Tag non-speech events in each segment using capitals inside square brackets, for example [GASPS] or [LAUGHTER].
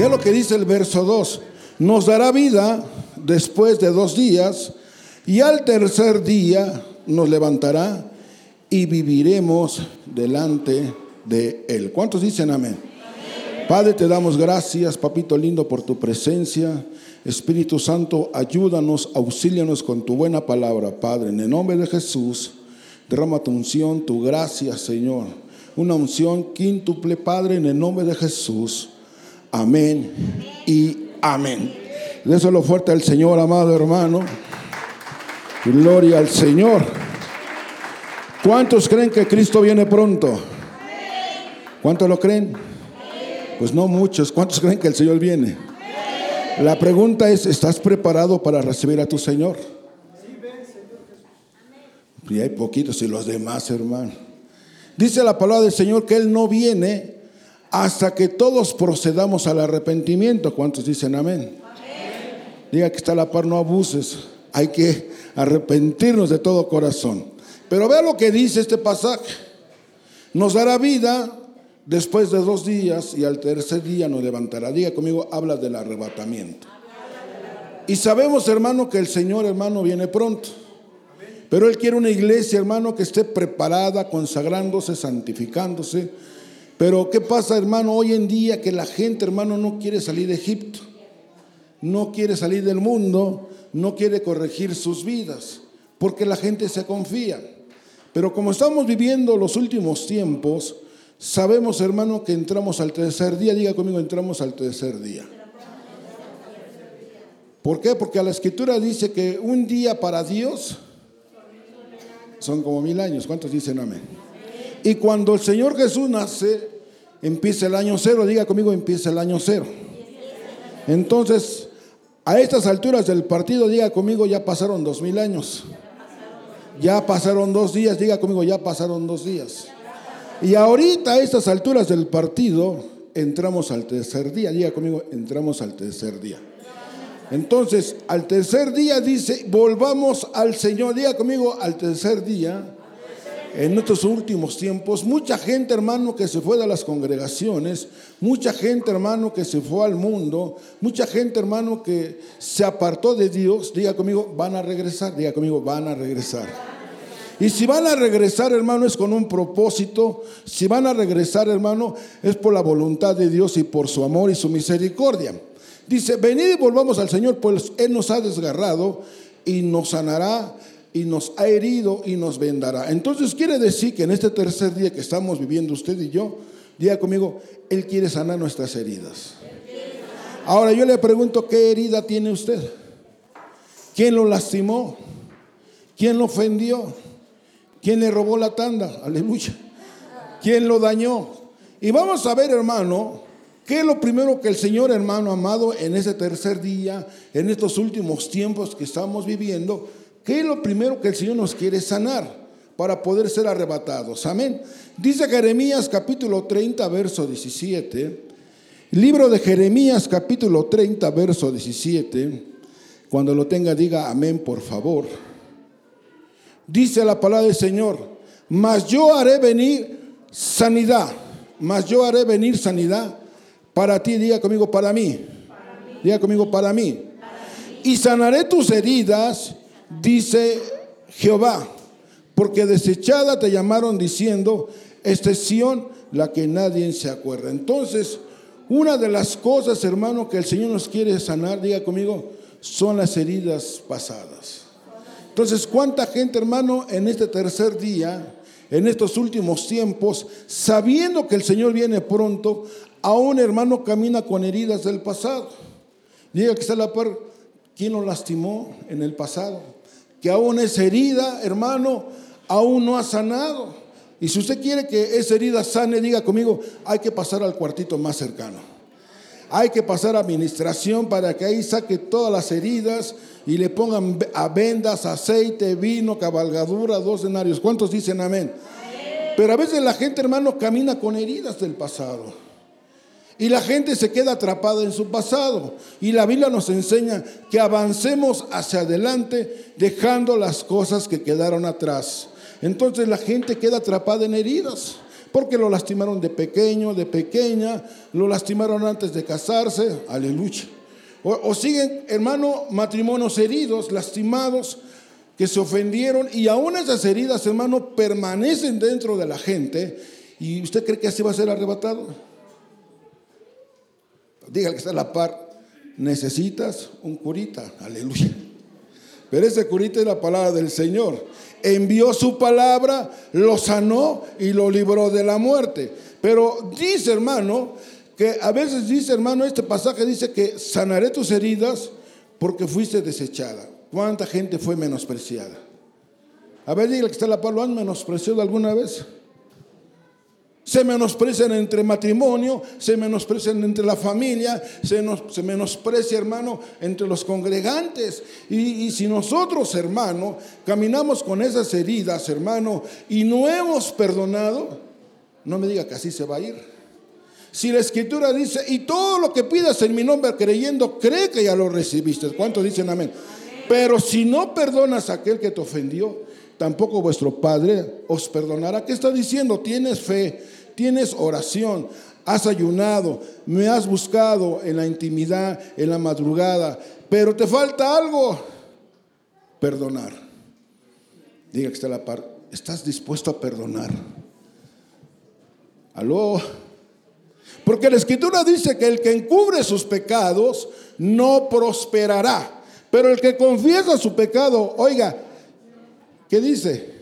Vea lo que dice el verso 2. Nos dará vida después de dos días y al tercer día nos levantará y viviremos delante de Él. ¿Cuántos dicen amén? Padre, te damos gracias, papito lindo, por tu presencia. Espíritu Santo, ayúdanos, auxílianos con tu buena palabra, Padre. En el nombre de Jesús, derrama tu unción, tu gracia, Señor. Una unción quíntuple, Padre, en el nombre de Jesús. Amén y amén. Déselo fuerte al Señor, amado hermano. Gloria al Señor. ¿Cuántos creen que Cristo viene pronto? ¿Cuántos lo creen? Pues no muchos. ¿Cuántos creen que el Señor viene? La pregunta es, ¿estás preparado para recibir a tu Señor? Y hay poquitos y los demás, hermano. Dice la palabra del Señor que Él no viene hasta que todos procedamos al arrepentimiento. ¿Cuántos dicen amén? Diga que está la par, no abuses. Hay que arrepentirnos de todo corazón. Pero vea lo que dice este pasaje. Nos dará vida después de dos días y al tercer día nos levantará. Diga conmigo, habla del arrebatamiento. Y sabemos, hermano, que el Señor, hermano, viene pronto. Pero Él quiere una iglesia, hermano, que esté preparada, consagrándose, santificándose pero ¿qué pasa, hermano, hoy en día que la gente, hermano, no quiere salir de Egipto? No quiere salir del mundo, no quiere corregir sus vidas, porque la gente se confía. Pero como estamos viviendo los últimos tiempos, sabemos, hermano, que entramos al tercer día. Diga conmigo, entramos al tercer día. ¿Por qué? Porque la escritura dice que un día para Dios son como mil años. ¿Cuántos dicen amén? Y cuando el Señor Jesús nace, empieza el año cero, diga conmigo, empieza el año cero. Entonces, a estas alturas del partido, diga conmigo, ya pasaron dos mil años. Ya pasaron dos días, diga conmigo, ya pasaron dos días. Y ahorita a estas alturas del partido, entramos al tercer día, diga conmigo, entramos al tercer día. Entonces, al tercer día dice, volvamos al Señor, diga conmigo, al tercer día en estos últimos tiempos, mucha gente, hermano, que se fue de las congregaciones, mucha gente, hermano, que se fue al mundo, mucha gente, hermano, que se apartó de Dios, diga conmigo, van a regresar, diga conmigo, van a regresar. Y si van a regresar, hermano, es con un propósito. Si van a regresar, hermano, es por la voluntad de Dios y por su amor y su misericordia. Dice, venid y volvamos al Señor, pues Él nos ha desgarrado y nos sanará y nos ha herido y nos vendará. Entonces quiere decir que en este tercer día que estamos viviendo usted y yo, diga conmigo, Él quiere sanar nuestras heridas. Ahora yo le pregunto, ¿qué herida tiene usted? ¿Quién lo lastimó? ¿Quién lo ofendió? ¿Quién le robó la tanda? Aleluya. ¿Quién lo dañó? Y vamos a ver, hermano, ¿qué es lo primero que el Señor, hermano amado, en ese tercer día, en estos últimos tiempos que estamos viviendo, ¿Qué es lo primero que el Señor nos quiere sanar para poder ser arrebatados? Amén. Dice Jeremías capítulo 30, verso 17. Libro de Jeremías capítulo 30, verso 17. Cuando lo tenga, diga amén, por favor. Dice la palabra del Señor, mas yo haré venir sanidad, mas yo haré venir sanidad para ti, diga conmigo, para mí. Diga conmigo, para mí. Y sanaré tus heridas dice Jehová, porque desechada te llamaron diciendo, excepción la que nadie se acuerda. Entonces, una de las cosas, hermano, que el Señor nos quiere sanar, diga conmigo, son las heridas pasadas. Entonces, ¿cuánta gente, hermano, en este tercer día, en estos últimos tiempos, sabiendo que el Señor viene pronto, aún, hermano, camina con heridas del pasado? Diga que está la par, ¿quién lo lastimó en el pasado? Que aún esa herida, hermano, aún no ha sanado. Y si usted quiere que esa herida sane, diga conmigo, hay que pasar al cuartito más cercano. Hay que pasar a administración para que ahí saque todas las heridas y le pongan a vendas, aceite, vino, cabalgadura, dos denarios. ¿Cuántos dicen amén? Pero a veces la gente, hermano, camina con heridas del pasado. Y la gente se queda atrapada en su pasado. Y la Biblia nos enseña que avancemos hacia adelante dejando las cosas que quedaron atrás. Entonces la gente queda atrapada en heridas. porque lo lastimaron de pequeño, de pequeña, lo lastimaron antes de casarse, aleluya. O, siguen, hermano, matrimonios heridos, lastimados, que se ofendieron y aún esas heridas, hermano, permanecen dentro de la gente. ¿Y usted cree que así va a ser arrebatado? Dígale que está a la par. Necesitas un curita, aleluya. Pero ese curita es la palabra del Señor. Envió su palabra, lo sanó y lo libró de la muerte. Pero dice, hermano, que a veces dice, hermano, este pasaje dice que sanaré tus heridas porque fuiste desechada. ¿Cuánta gente fue menospreciada? A ver, dígale que está la palabra, ¿han menospreciado alguna vez? Se menosprecian entre matrimonio, se menosprecian entre la familia, se, se menosprecia, hermano, entre los congregantes. Y, y, si nosotros, hermano, caminamos con esas heridas, hermano, y no hemos perdonado, no me diga que así se va a ir. Si la escritura dice, y todo lo que pidas en mi nombre creyendo, cree que ya lo recibiste. ¿Cuántos dicen amén? Pero si no perdonas a aquel que te ofendió, tampoco vuestro Padre os perdonará. ¿Qué está diciendo? Tienes fe, tienes oración, has ayunado, me has buscado en la intimidad, en la madrugada, pero te falta algo, perdonar. Diga que está la par, ¿estás dispuesto a perdonar? Aló. Porque la escritura dice que el que encubre sus pecados no prosperará. Pero el que confiesa su pecado, oiga, ¿qué dice?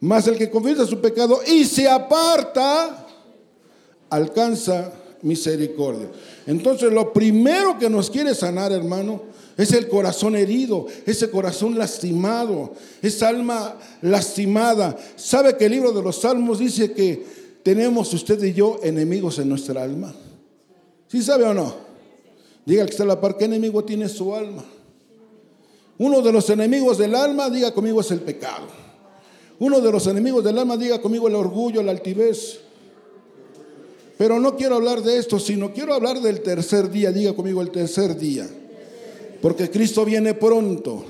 Más el que confiesa su pecado y se aparta, alcanza misericordia. Entonces lo primero que nos quiere sanar, hermano, es el corazón herido, ese corazón lastimado, esa alma lastimada. ¿Sabe que el libro de los Salmos dice que tenemos usted y yo enemigos en nuestra alma. ¿Sí sabe o no? Diga que está la par, ¿qué enemigo tiene su alma? Uno de los enemigos del alma, diga conmigo, es el pecado. Uno de los enemigos del alma, diga conmigo, el orgullo, la altivez. Pero no quiero hablar de esto, sino quiero hablar del tercer día, diga conmigo, el tercer día. Porque Cristo viene pronto.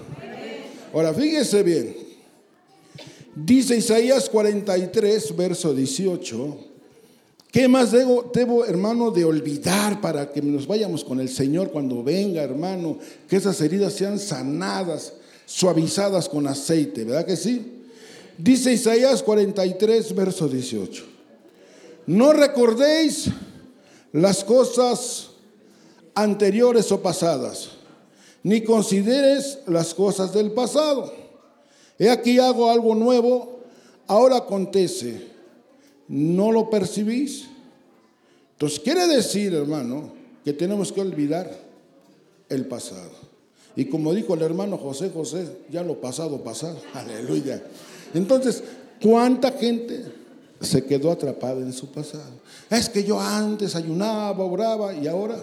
Ahora, fíjese bien, Dice Isaías 43, verso 18, ¿qué más debo, debo, hermano, de olvidar para que nos vayamos con el Señor cuando venga, hermano? Que esas heridas sean sanadas, suavizadas con aceite, ¿verdad que sí? Dice Isaías 43, verso 18, no recordéis las cosas anteriores o pasadas, ni consideres las cosas del pasado He aquí hago algo nuevo, ahora acontece. ¿No lo percibís? Entonces quiere decir, hermano, que tenemos que olvidar el pasado. Y como dijo el hermano José José, ya lo pasado, pasado. [LAUGHS] Aleluya. Entonces, ¿cuánta gente se quedó atrapada en su pasado? Es que yo antes ayunaba, oraba y ahora...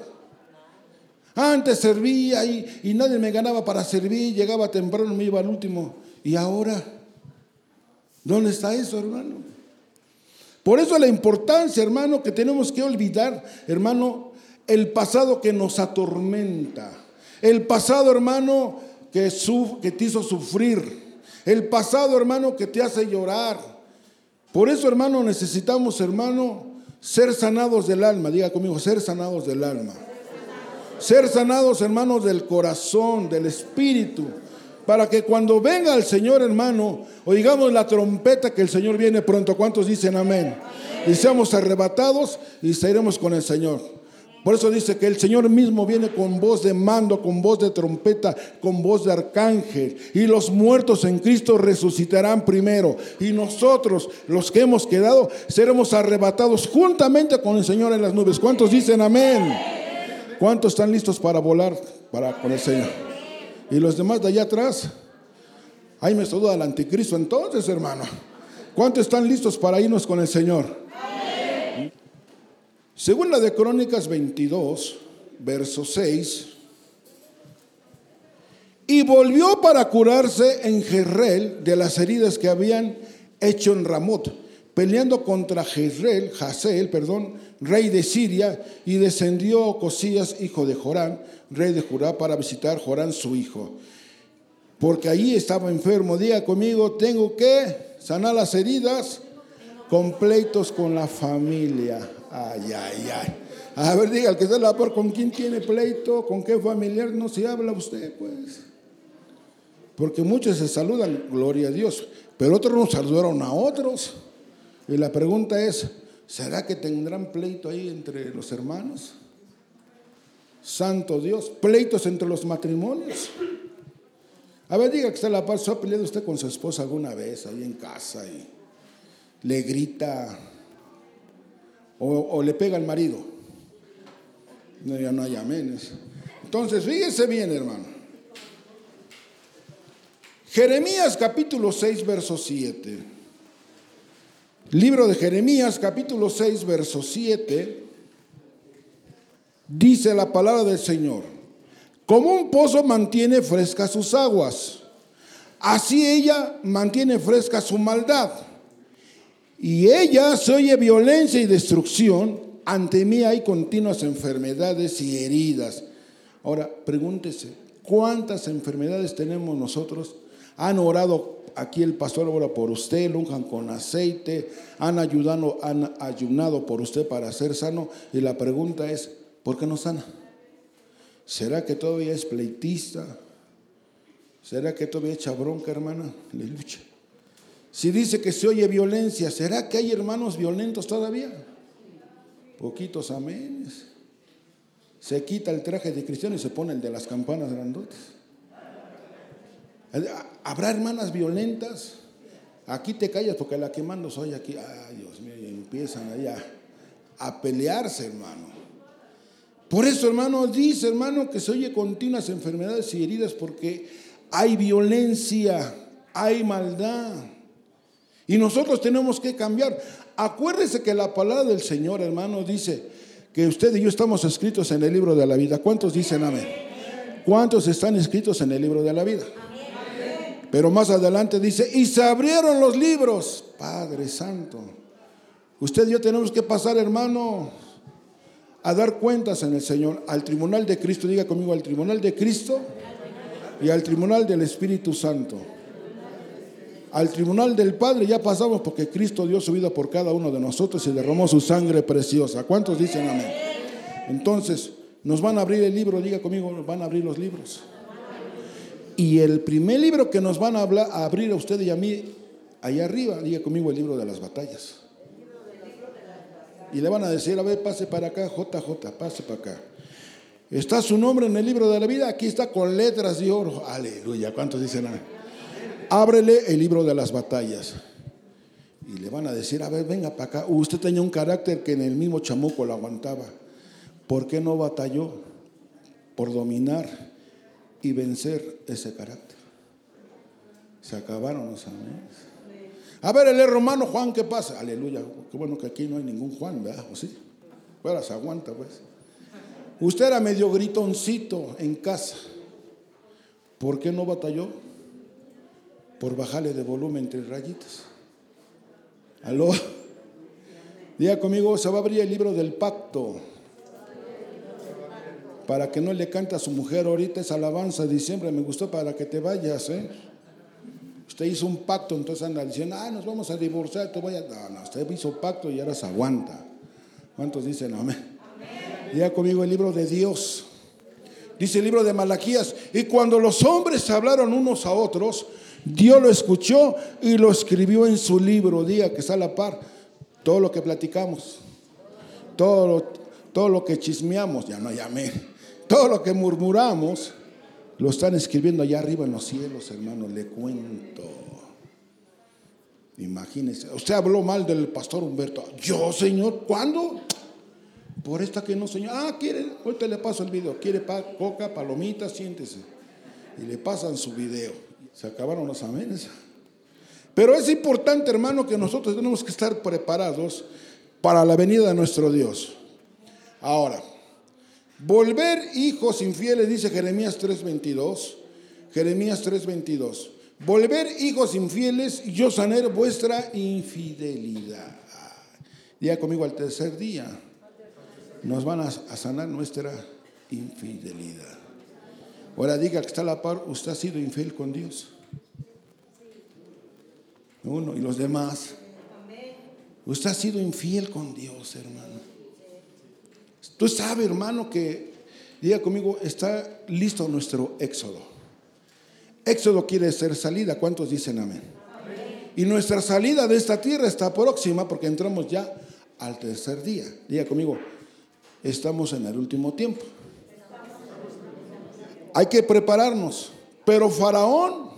Antes servía y, nadie me ganaba para servir, llegaba temprano, me iba al último ¿Y ahora? ¿Dónde está eso, hermano? Por eso la importancia, hermano, que tenemos que olvidar, hermano, el pasado que nos atormenta. El pasado, hermano, que, que te hizo sufrir. El pasado, hermano, que te hace llorar. Por eso, hermano, necesitamos, hermano, ser sanados del alma. Diga conmigo, ser sanados del alma. Ser sanados, hermanos, del corazón, del espíritu para que cuando venga el Señor, hermano, oigamos la trompeta que el Señor viene pronto. ¿Cuántos dicen amén? Y seamos arrebatados y seremos con el Señor. Por eso dice que el Señor mismo viene con voz de mando, con voz de trompeta, con voz de arcángel. Y los muertos en Cristo resucitarán primero. Y nosotros, los que hemos quedado, seremos arrebatados juntamente con el Señor en las nubes. ¿Cuántos dicen amén? ¿Cuántos están listos para volar para, con el Señor? Y los demás de allá atrás, ahí me saluda al anticristo entonces, hermano. ¿Cuántos están listos para irnos con el Señor? Según la de Crónicas 22, verso 6, y volvió para curarse en Jezreel de las heridas que habían hecho en Ramot, peleando contra Jezreel, Hazel, perdón, rey de Siria, y descendió Cosías, hijo de Jorán, rey de Judá, para visitar Jorán su hijo. Porque allí estaba enfermo. Diga conmigo, tengo que sanar las heridas Con pleitos con la familia. Ay, ay, ay. A ver, diga, el que está la por, ¿con quién tiene pleito? ¿Con qué familiar no se habla usted, pues? Porque muchos se saludan, gloria a Dios, pero otros no saludaron a otros. Y la pregunta es, ¿será que tendrán pleito ahí entre los hermanos? Santo Dios, pleitos entre los matrimonios. A ver, diga que está la paz. ¿Se ha peleado usted con su esposa alguna vez ahí en casa y le grita o, le pega al marido? Ya no hay aménes. Entonces, fíjese bien, hermano. Jeremías capítulo 6, verso 7. Libro de Jeremías capítulo 6, verso 7. Dice la palabra del Señor. Como un pozo mantiene frescas sus aguas, así ella mantiene fresca su maldad. Y ella se oye violencia y destrucción. Ante mí hay continuas enfermedades y heridas. Ahora, pregúntese, ¿cuántas enfermedades tenemos nosotros? Han orado aquí el pastor ahora por usted, lo unjan con aceite, han ayudado, han ayunado por usted para ser sano. Y la pregunta es, ¿por qué no sana? ¿Será que todavía es pleitista? ¿Será que todavía echa bronca, hermana? Le lucha. Si dice que se oye violencia, ¿será que hay hermanos violentos todavía? Poquitos aménes. Se quita el traje de cristiano y se pone el de las campanas grandotas. ¿Habrá hermanas violentas? Aquí te callas porque la que mando soy aquí. Ay, Dios mío, empiezan allá a pelearse, hermano. Por eso, hermano, dice, hermano, que se oye continuas enfermedades y heridas porque hay violencia, hay maldad. Y nosotros tenemos que cambiar. Acuérdese que la palabra del Señor, hermano, dice que usted y yo estamos escritos en el libro de la vida. ¿Cuántos dicen amén? ¿Cuántos están escritos en el libro de la vida? Pero más adelante dice, y se abrieron los libros. Padre Santo. Usted y yo tenemos que pasar, hermano, a dar cuentas en el Señor, al tribunal de Cristo, diga conmigo, al tribunal de Cristo y al tribunal del Espíritu Santo. Al tribunal del Padre ya pasamos porque Cristo dio su vida por cada uno de nosotros y derramó su sangre preciosa. ¿Cuántos dicen amén? Entonces, nos van a abrir el libro, diga conmigo, nos van a abrir los libros. Y el primer libro que nos van a, abrir a usted y a mí, allá arriba, diga conmigo el libro de las batallas. Y le van a decir, a ver, pase para acá, JJ, pase para acá. Está su nombre en el libro de la vida, aquí está con letras de oro. Aleluya, ¿cuántos dicen amén? Ábrele el libro de las batallas. Y le van a decir, a ver, venga para acá. Usted tenía un carácter que en el mismo chamuco lo aguantaba. ¿Por qué no batalló por dominar y vencer ese carácter? Se acabaron los amén. A ver, el romano Juan, ¿qué pasa? Aleluya. Qué bueno que aquí no hay ningún Juan, ¿verdad? ¿O sí? Bueno, se aguanta, pues. Usted era medio gritoncito en casa. ¿Por qué no batalló? Por bajarle de volumen entre rayitas. ¿Aló? Diga conmigo, se va a abrir el libro del pacto. Para que no le cante a su mujer ahorita esa alabanza de diciembre. Me gustó para que te vayas, ¿eh? Usted hizo un pacto, entonces anda diciendo, ah, nos vamos a divorciar, te voy. No, no, usted hizo pacto y ahora se aguanta. ¿Cuántos dicen amén? Ya conmigo el libro de Dios. Dice el libro de Malaquías, y cuando los hombres hablaron unos a otros, Dios lo escuchó y lo escribió en su libro, día que está a la par, todo lo que platicamos, todo lo, todo lo que chismeamos, ya no llamé, todo lo que murmuramos, lo están escribiendo allá arriba en los cielos, hermano, le cuento. Imagínese, usted habló mal del pastor Humberto. Yo, Señor, ¿cuándo? Por esta que no, Señor. Ah, quiere, ahorita le paso el video. Quiere coca, palomita, siéntese. Y le pasan su video. Se acabaron los amenes. Pero es importante, hermano, que nosotros tenemos que estar preparados para la venida de nuestro Dios. Ahora, Volver hijos infieles, dice Jeremías 3:22. Jeremías 3:22. Volver hijos infieles, yo sanar vuestra infidelidad. Día conmigo al tercer día. Nos van a sanar nuestra infidelidad. Ahora diga que está a la par, usted ha sido infiel con Dios. Uno y los demás. Usted ha sido infiel con Dios, hermano. Tú sabes, hermano, que, diga conmigo, está listo nuestro éxodo. Éxodo quiere ser salida. ¿Cuántos dicen amén? Y nuestra salida de esta tierra está próxima porque entramos ya al tercer día. Diga conmigo, estamos en el último tiempo. Hay que prepararnos. Pero Faraón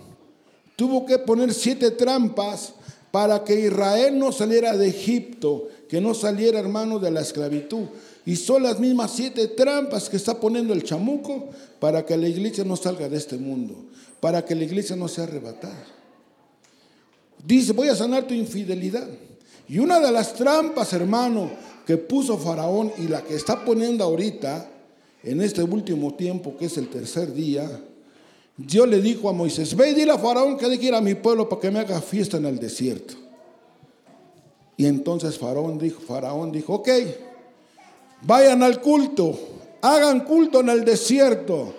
tuvo que poner siete trampas para que Israel no saliera de Egipto, que no saliera hermano de la esclavitud. Y son las mismas siete trampas que está poniendo el chamuco para que la iglesia no salga de este mundo, para que la iglesia no sea arrebatada. Dice, voy a sanar tu infidelidad. Y una de las trampas, hermano, que puso Faraón y la que está poniendo ahorita, en este último tiempo, que es el tercer día, Dios le dijo a Moisés, ve y dile a Faraón que de ir a mi pueblo para que me haga fiesta en el desierto. Y entonces Faraón dijo, Faraón dijo, ok, vayan al culto, hagan culto en el desierto,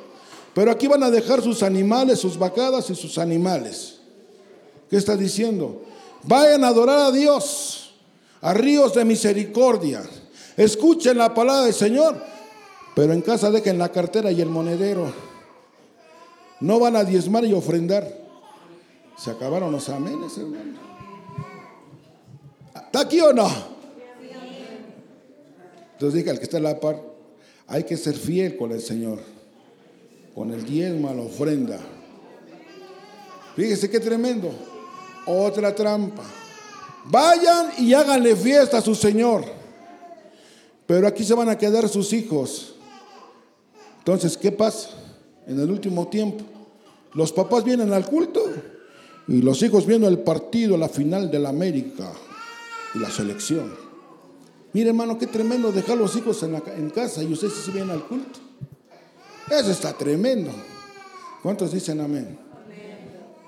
pero aquí van a dejar sus animales, sus vacadas y sus animales. ¿Qué está diciendo? Vayan a adorar a Dios, a ríos de misericordia. Escuchen la palabra del Señor, pero en casa dejen la cartera y el monedero. No van a diezmar y ofrendar. Se acabaron los amenes, hermano. ¿Está aquí o no? Entonces dije al que está en la par, hay que ser fiel con el Señor, con el diezmo, la ofrenda. Fíjese qué tremendo. Otra trampa. Vayan y háganle fiesta a su Señor. Pero aquí se van a quedar sus hijos. Entonces, ¿qué pasa? En el último tiempo, los papás vienen al culto y los hijos viendo el partido, la final de la América y la selección. Mire, hermano, qué tremendo dejar los hijos en, casa y ustedes se vienen al culto. Eso está tremendo. ¿Cuántos dicen amén?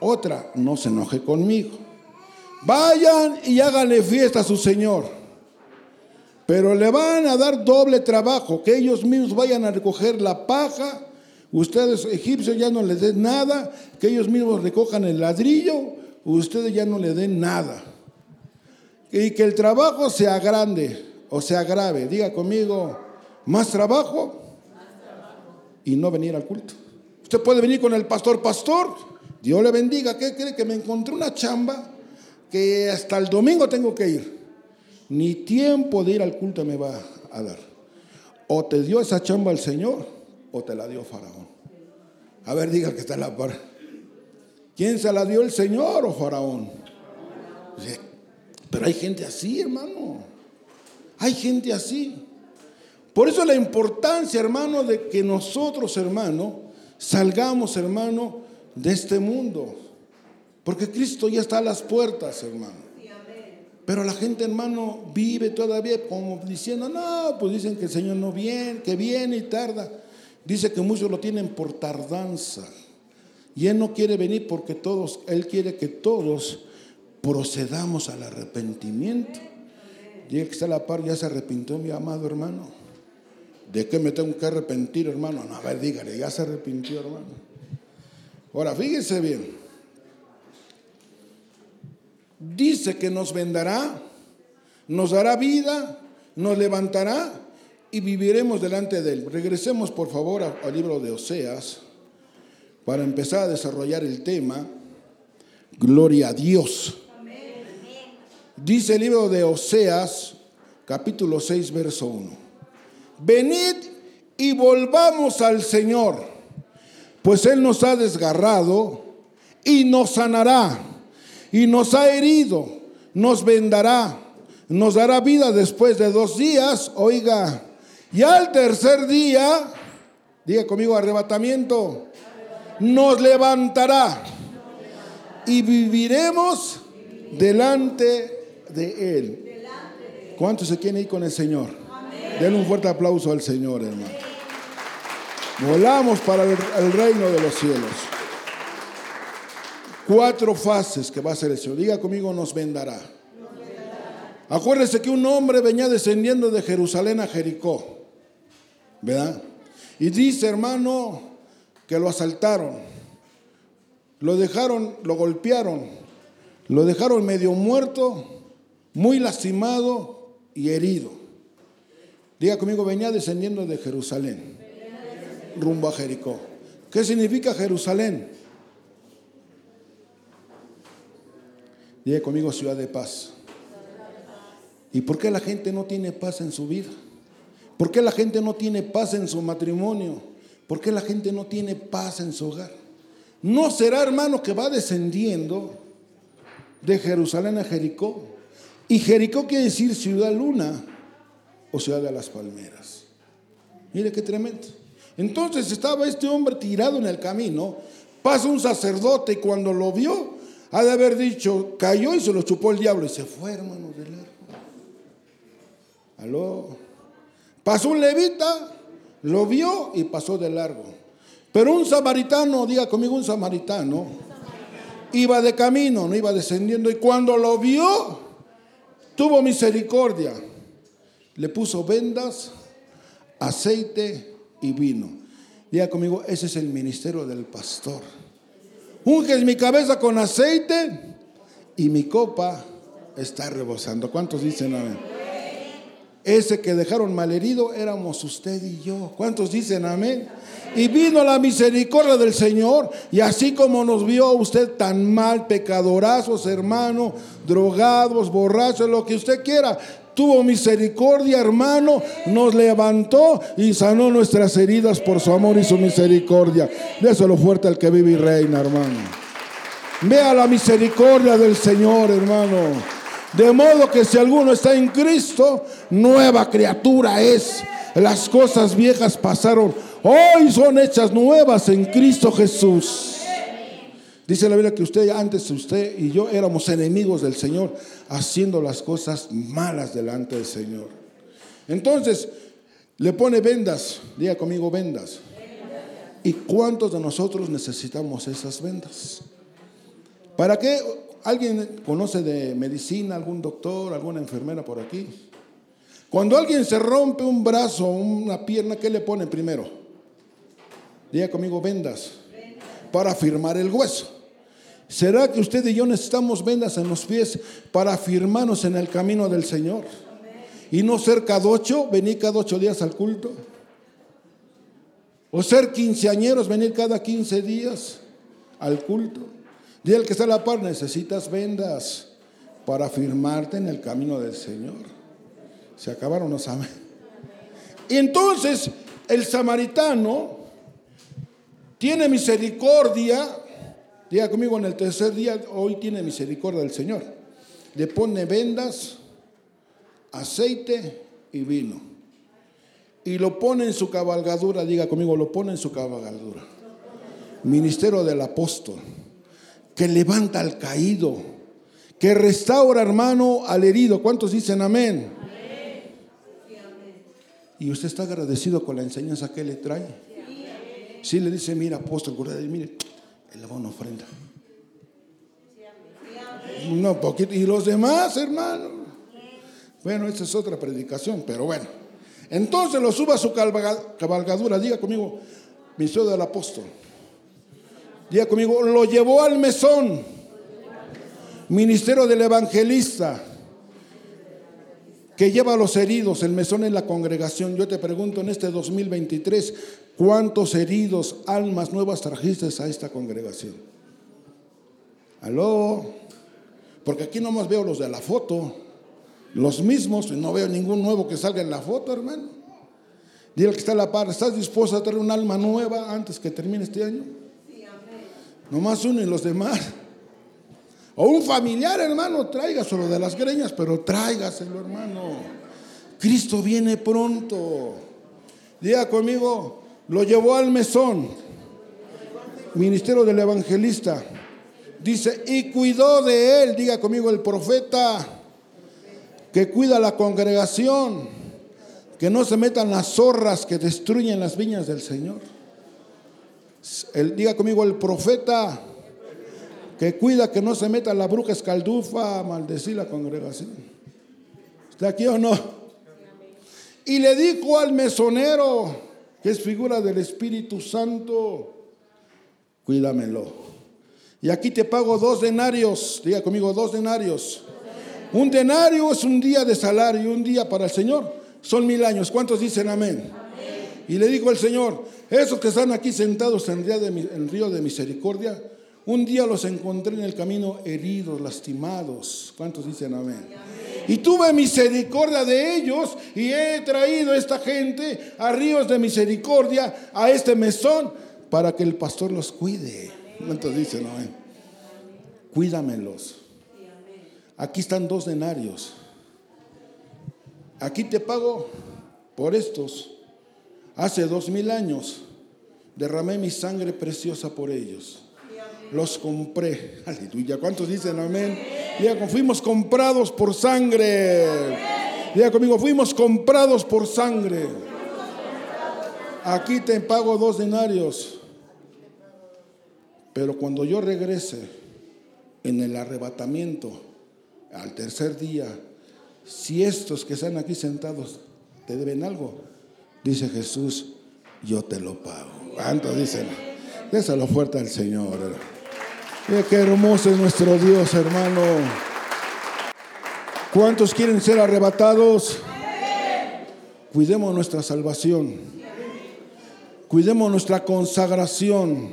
Otra, no se enoje conmigo. Vayan y háganle fiesta a su Señor. Pero le van a dar doble trabajo, que ellos mismos vayan a recoger la paja. Ustedes egipcios ya no les den nada, que ellos mismos recojan el ladrillo, ustedes ya no le den nada. Y que el trabajo sea grande o sea grave. Diga conmigo, más trabajo y no venir al culto. Usted puede venir con el pastor, pastor, Dios le bendiga. ¿Qué cree? Que me encontré una chamba que hasta el domingo tengo que ir. Ni tiempo de ir al culto me va a dar. O te dio esa chamba el Señor o te la dio Faraón. A ver, diga que está la par. ¿Quién se la dio el Señor o Faraón? Pero hay gente así, hermano. Hay gente así. Por eso la importancia, hermano, de que nosotros, hermano, salgamos, hermano, de este mundo. Porque Cristo ya está a las puertas, hermano. Pero la gente, hermano, vive todavía como diciendo, no, pues dicen que el Señor no viene, que viene y tarda. Dice que muchos lo tienen por tardanza. Y Él no quiere venir porque todos, Él quiere que todos procedamos al arrepentimiento. Y que está a la par ya se arrepintió, mi amado hermano. ¿De qué me tengo que arrepentir, hermano? No, a ver, dígale, ya se arrepintió, hermano. Ahora, fíjense bien. Dice que nos vendará, nos dará vida, nos levantará y viviremos delante de Él. Regresemos por favor al libro de Oseas para empezar a desarrollar el tema. Gloria a Dios. Dice el libro de Oseas, capítulo 6, verso 1. Venid y volvamos al Señor pues Él nos ha desgarrado y nos sanará, y nos ha herido, nos vendará, nos dará vida después de dos días, oiga, y al tercer día, diga conmigo arrebatamiento, nos levantará y viviremos delante de Él. ¿Cuántos se quieren ir con el Señor? Denle un fuerte aplauso al Señor, hermano. Volamos para el, reino de los cielos. Cuatro fases que va a ser el Señor. Diga conmigo, nos vendará. Acuérdese que un hombre venía descendiendo de Jerusalén a Jericó. ¿Verdad? Y dice, hermano, que lo asaltaron. Lo dejaron, lo golpearon. Lo dejaron medio muerto muy lastimado y herido. Diga conmigo, venía descendiendo de Jerusalén, rumbo a Jericó. ¿Qué significa Jerusalén? Diga conmigo, ciudad de paz. ¿Y por qué la gente no tiene paz en su vida? ¿Por qué la gente no tiene paz en su matrimonio? ¿Por qué la gente no tiene paz en su hogar? No será, hermano, que va descendiendo de Jerusalén a Jericó. Y Jericó quiere decir ciudad luna o ciudad de las palmeras. Mire qué tremendo. Entonces estaba este hombre tirado en el camino, pasa un sacerdote y cuando lo vio, ha de haber dicho, cayó y se lo chupó el diablo y se fue, hermano, de largo. Aló. Pasó un levita, lo vio y pasó de largo. Pero un samaritano, diga conmigo un samaritano, iba de camino, no iba descendiendo y cuando lo vio, tuvo misericordia. Le puso vendas, aceite y vino. Diga conmigo, ese es el ministerio del pastor. Unges mi cabeza con aceite y mi copa está rebosando. ¿Cuántos dicen amén? Ese que dejaron malherido éramos usted y yo. ¿Cuántos dicen amén? Y vino la misericordia del Señor. Y así como nos vio usted tan mal, pecadorazos, hermano, drogados, borrachos, lo que usted quiera, tuvo misericordia, hermano, nos levantó y sanó nuestras heridas por su amor y su misericordia. Déselo fuerte al que vive y reina, hermano. Vea la misericordia del Señor, hermano. De modo que si alguno está en Cristo, nueva criatura es. Las cosas viejas pasaron, hoy son hechas nuevas en Cristo Jesús. Dice la Biblia que usted antes, usted y yo éramos enemigos del Señor, haciendo las cosas malas delante del Señor. Entonces, le pone vendas, diga conmigo vendas. ¿Y cuántos de nosotros necesitamos esas vendas? ¿Para qué ¿Alguien conoce de medicina, algún doctor, alguna enfermera por aquí? Cuando alguien se rompe un brazo o una pierna, ¿qué le pone primero? Diga conmigo vendas para firmar el hueso. ¿Será que usted y yo necesitamos vendas en los pies para firmarnos en el camino del Señor? Y no ser cada ocho, venir cada ocho días al culto. O ser quinceañeros, venir cada quince días al culto. Dile al que está a la par, necesitas vendas para firmarte en el camino del Señor. Se acabaron, no saben. Y entonces el samaritano tiene misericordia. Diga conmigo, en el tercer día, hoy tiene misericordia del Señor. Le pone vendas, aceite y vino. Y lo pone en su cabalgadura, diga conmigo, lo pone en su cabalgadura. Ministerio del apóstol que levanta al caído, que restaura, hermano, al herido. ¿Cuántos dicen amén? Y usted está agradecido con la enseñanza que le trae. Si le dice, mira, apóstol, mire, él va una ofrenda. No, poquito. Y los demás, hermano. Bueno, esa es otra predicación, pero bueno. Entonces lo suba a su cabalgadura. Diga conmigo, misión del apóstol. Diga conmigo, lo llevó al mesón. Ministerio del evangelista que lleva a los heridos. El mesón en la congregación. Yo te pregunto en este 2023, ¿cuántos heridos, almas nuevas trajiste a esta congregación? ¿Aló? Porque aquí nomás veo los de la foto, los mismos, y no veo ningún nuevo que salga en la foto, hermano. Dile que está a la par, ¿estás dispuesto a traer un alma nueva antes que termine este año? Nomás uno y los demás. O un familiar, hermano, tráigaselo de las greñas, pero tráigaselo, hermano. Cristo viene pronto. Diga conmigo, lo llevó al mesón. Ministerio del evangelista. Dice, y cuidó de él, diga conmigo, el profeta que cuida la congregación, que no se metan las zorras que destruyen las viñas del Señor diga conmigo, el profeta que cuida que no se meta la bruja escaldufa a maldecir la congregación. ¿Está aquí o no? Y le dijo al mesonero, que es figura del Espíritu Santo, cuídamelo. Y aquí te pago dos denarios, diga conmigo, dos denarios, Un denario es un día de salario, un día para el Señor son mil años. ¿Cuántos dicen amén? Y le dijo el Señor, esos que están aquí sentados en el río de misericordia, un día los encontré en el camino heridos, lastimados. ¿Cuántos dicen amén? Y tuve misericordia de ellos y he traído a esta gente a ríos de misericordia, a este mesón, para que el pastor los cuide. ¿Cuántos dicen amén? Cuídamelos. Aquí están dos denarios. Aquí te pago por estos. Hace dos mil años derramé mi sangre preciosa por ellos. Los compré. [LAUGHS] Aleluya. ¿Cuántos dicen amén? Diga, fuimos comprados por sangre. Diga conmigo, fuimos comprados por sangre. Aquí te pago dos denarios. Pero cuando yo regrese en el arrebatamiento, al tercer día, si estos que están aquí sentados te deben algo, dice Jesús, yo te lo pago. ¿Cuántos dicen? Déselo fuerte al Señor. Mira qué hermoso es nuestro Dios, hermano. ¿Cuántos quieren ser arrebatados? Cuidemos nuestra salvación. Cuidemos nuestra consagración.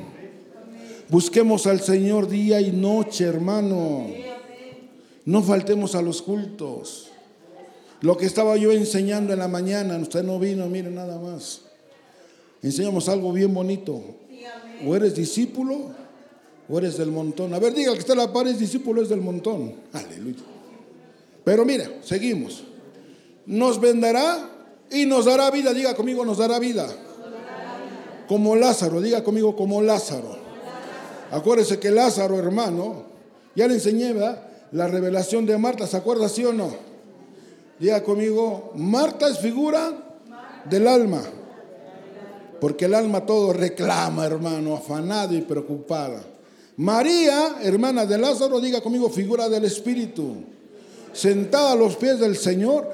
Busquemos al Señor día y noche, hermano. No faltemos a los cultos. Lo que estaba yo enseñando en la mañana, usted no vino, mire nada más. Enseñamos algo bien bonito. O eres discípulo eres del montón. A ver, diga que está la par, es discípulo, es del montón. Aleluya. Pero mira, seguimos. Nos venderá y nos dará vida. Diga conmigo, nos dará vida. Como Lázaro, diga conmigo, como Lázaro. Acuérdese que Lázaro, hermano, ya le enseñé, ¿verdad? La revelación de Marta, ¿se acuerda, sí o no? Diga conmigo, Marta es figura del alma. Porque el alma todo reclama, hermano, afanado y preocupada. María, hermana de Lázaro, diga conmigo, figura del Espíritu. Sentada a los pies del Señor,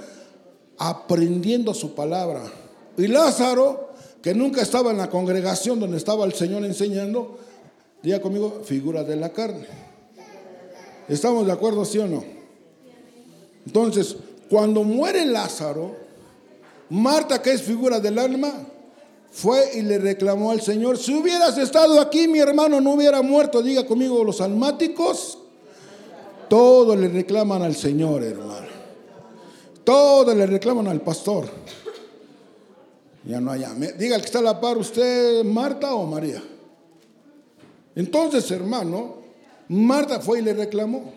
aprendiendo su palabra. Y Lázaro, que nunca estaba en la congregación donde estaba el Señor enseñando, diga conmigo, figura de la carne. ¿Estamos de acuerdo, sí o no? Entonces, cuando muere Lázaro, Marta, que es figura del alma, fue y le reclamó al Señor, si hubieras estado aquí, mi hermano no hubiera muerto. Diga conmigo, los almáticos, todo le reclaman al Señor, hermano. Todo le reclaman al pastor. Ya no hay. Diga el que está a la par, usted, Marta o María. Entonces, hermano, Marta fue y le reclamó.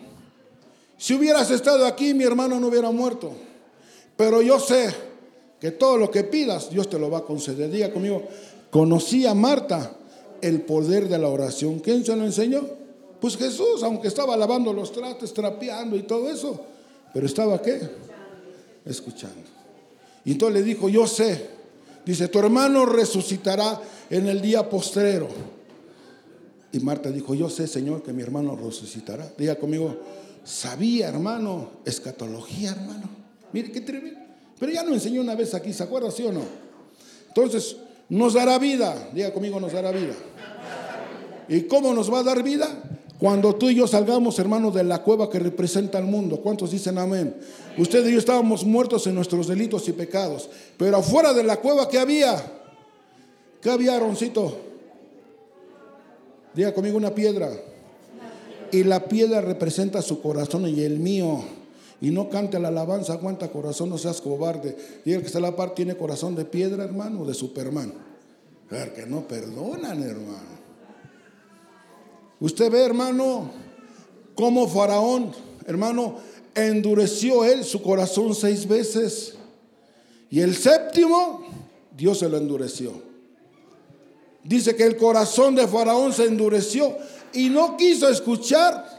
Si hubieras estado aquí, mi hermano no hubiera muerto. Pero yo sé que todo lo que pidas, Dios te lo va a conceder. Diga conmigo, conocí a Marta el poder de la oración. ¿Quién se lo enseñó? Pues Jesús, aunque estaba lavando los trates, trapeando y todo eso. Pero estaba qué? Escuchando. Y entonces le dijo, yo sé. Dice, tu hermano resucitará en el día postrero. Y Marta dijo, yo sé, Señor, que mi hermano resucitará. Diga conmigo, sabía, hermano, escatología, hermano. Mire qué tremendo. Pero ya lo enseñó una vez aquí, ¿se acuerda, sí o no? Entonces, nos dará vida. Diga conmigo, nos dará vida. ¿Y cómo nos va a dar vida? Cuando tú y yo salgamos, hermanos, de la cueva que representa el mundo. ¿Cuántos dicen amén? Usted y yo estábamos muertos en nuestros delitos y pecados. Pero afuera de la cueva, ¿qué había? ¿Qué había, Roncito? Diga conmigo una piedra y la piedra representa su corazón y el mío. Y no cante la alabanza, aguanta corazón, no seas cobarde. Y el que está la par tiene corazón de piedra, hermano, de Superman. que no perdonan, hermano. Usted ve, hermano, cómo Faraón, hermano, endureció él su corazón seis veces. Y el séptimo, Dios se lo endureció. Dice que el corazón de Faraón se endureció y no quiso escuchar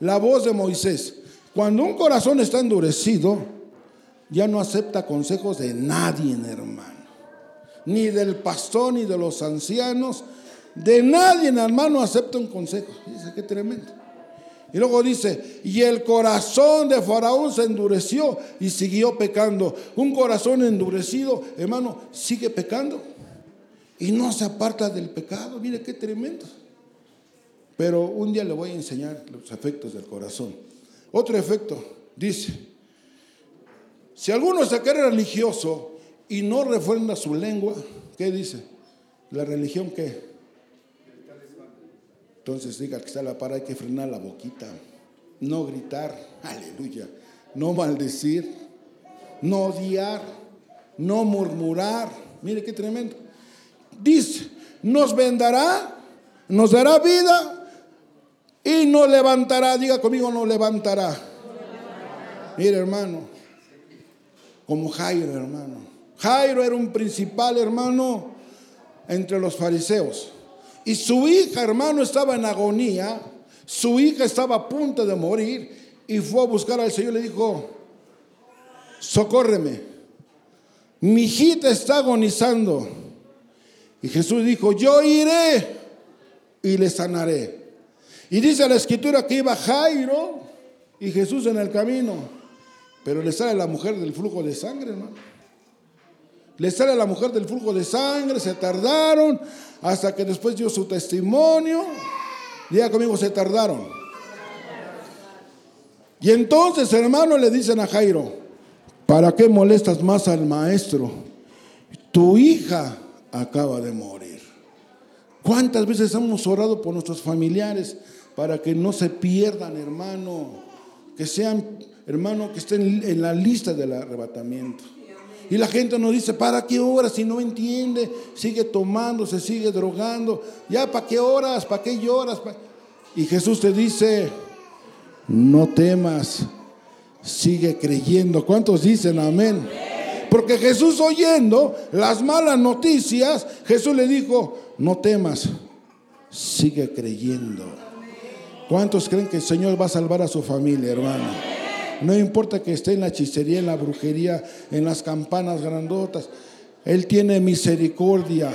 la voz de Moisés. Cuando un corazón está endurecido, ya no acepta consejos de nadie, hermano. Ni del pastor, ni de los ancianos. De nadie, hermano, acepta un consejo. Dice, qué tremendo. Y luego dice, y el corazón de Faraón se endureció y siguió pecando. Un corazón endurecido, hermano, sigue pecando. Y no se aparta del pecado. Mire qué tremendo. Pero un día le voy a enseñar los efectos del corazón. Otro efecto Dice, si alguno se cree religioso y no refrenda su lengua, ¿qué dice? ¿La religión qué? Entonces diga que está la para, hay que frenar la boquita, no gritar, aleluya, no maldecir, no odiar, no murmurar. Mire qué tremendo. Dice, nos vendará, nos dará vida y nos levantará. Diga conmigo, nos levantará. Mire hermano, como Jairo, hermano. Jairo era un principal hermano entre los fariseos. Y su hija, hermano, estaba en agonía. Su hija estaba a punto de morir. Y fue a buscar al Señor y le dijo, socórreme. Mi hijita está agonizando. Y Jesús dijo, yo iré y le sanaré. Y dice la escritura que iba Jairo y Jesús en el camino. Pero le sale la mujer del flujo de sangre, hermano. Le sale la mujer del flujo de sangre, se tardaron hasta que después dio su testimonio. Diga conmigo, se tardaron. Y entonces, hermano, le dicen a Jairo, ¿para qué molestas más al maestro? Tu hija acaba de morir. ¿Cuántas veces hemos orado por nuestros familiares para que no se pierdan, hermano? Que sean hermano, que estén en la lista del arrebatamiento. Y la gente nos dice, ¿para qué horas? Si no entiende, sigue tomando, se sigue drogando. Ya, ¿para qué horas? ¿Para qué lloras? Y Jesús te dice, no temas, sigue creyendo. ¿Cuántos dicen amén? Porque Jesús oyendo las malas noticias, Jesús le dijo, no temas, sigue creyendo. ¿Cuántos creen que el Señor va a salvar a su familia, hermano? No importa que esté en la hechicería, en la brujería, en las campanas grandotas. Él tiene misericordia.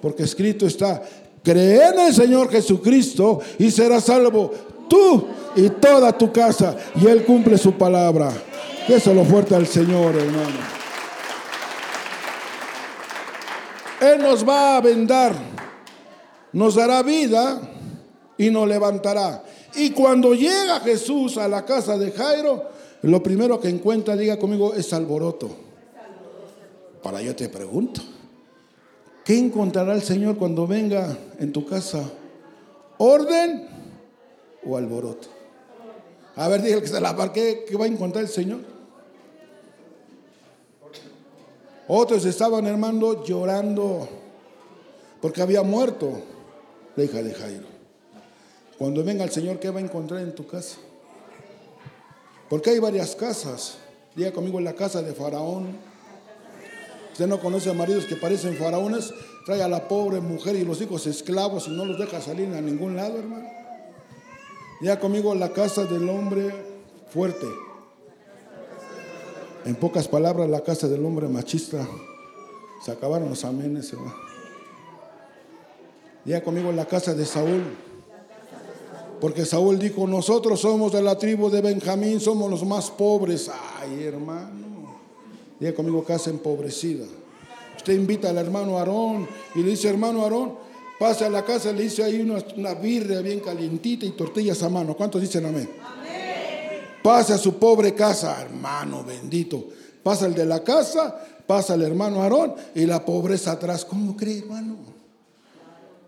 Porque escrito está, cree en el Señor Jesucristo y serás salvo tú y toda tu casa. Y Él cumple su palabra. Eso lo fuerte al Señor, hermano. Él nos va a vendar, nos dará vida y nos levantará. Y cuando llega Jesús a la casa de Jairo, lo primero que encuentra, diga conmigo, es alboroto. Para yo te pregunto, ¿qué encontrará el Señor cuando venga en tu casa? ¿Orden o alboroto? A ver, dije que se la par, ¿qué, ¿qué va a encontrar el Señor? Otros estaban, hermano, llorando porque había muerto la hija de Jairo. Cuando venga el Señor, ¿qué va a encontrar en tu casa? Porque hay varias casas. Diga conmigo en la casa de Faraón. Usted no conoce a maridos que parecen faraones. Trae a la pobre mujer y los hijos esclavos y no los deja salir a ningún lado, hermano. Diga conmigo la casa del hombre fuerte. En pocas palabras, la casa del hombre machista. Se acabaron los amenes, hermano. Diga conmigo la casa de Saúl. Porque Saúl dijo, nosotros somos de la tribu de Benjamín, somos los más pobres. Ay, hermano. Diga conmigo, casa empobrecida. Usted invita al hermano Aarón y le dice, hermano Aarón, pase a la casa, le dice ahí una, una birria bien calientita y tortillas a mano. ¿Cuántos dicen amén? amén? Pase a su pobre casa, hermano bendito. Pasa el de la casa, pasa el hermano Aarón y la pobreza atrás. ¿Cómo cree, hermano?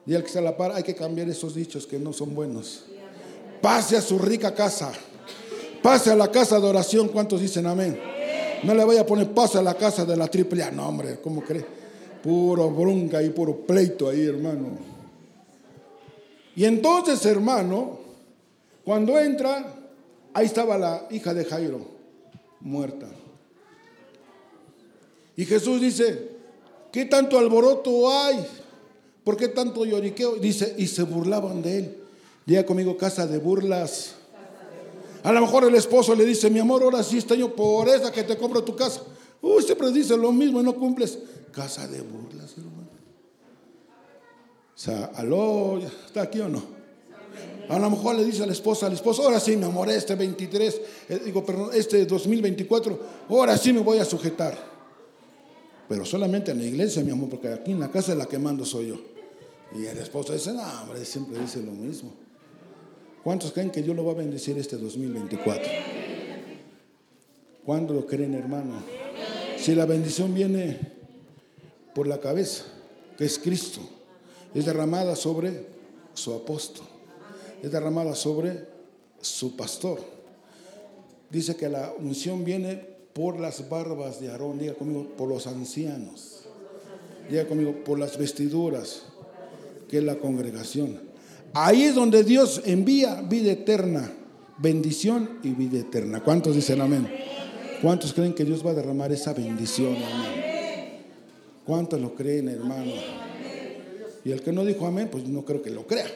Y al que se la para, hay que cambiar esos dichos que no son buenos pase a su rica casa. Pase a la casa de oración. ¿Cuántos dicen amén? No le vaya a poner pase a la casa de la triple A. No, hombre, ¿cómo cree? Puro bronca y puro pleito ahí, hermano. Y entonces, hermano, cuando entra, ahí estaba la hija de Jairo, muerta. Y Jesús dice, ¿qué tanto alboroto hay? ¿Por qué tanto lloriqueo? Dice, y se burlaban de él. Diga conmigo, casa de burlas. A lo mejor el esposo le dice, mi amor, ahora sí estoy yo por esa que te compro tu casa. Uy, siempre dice lo mismo y no cumples. Casa de burlas, hermano. O sea, aló, ¿está aquí o no? A lo mejor le dice a la esposa, al esposo, ahora sí, mi amor, este 23, eh, digo, perdón, este 2024, ahora sí me voy a sujetar. Pero solamente en la iglesia, mi amor, porque aquí en la casa la que mando soy yo. Y el esposo dice, no, hombre, siempre dice lo mismo. ¿Cuántos creen que Dios lo va a bendecir este 2024? ¿Cuándo lo creen, hermano? Si la bendición viene por la cabeza, que es Cristo, es derramada sobre su apóstol, es derramada sobre su pastor. Dice que la unción viene por las barbas de Aarón, diga conmigo, por los ancianos, diga conmigo, por las vestiduras, que es la congregación. Ahí es donde Dios envía vida eterna, bendición y vida eterna. ¿Cuántos dicen amén? ¿Cuántos creen que Dios va a derramar esa bendición? Amén. ¿Cuántos lo creen, hermano? Y el que no dijo amén, pues no creo que lo crea.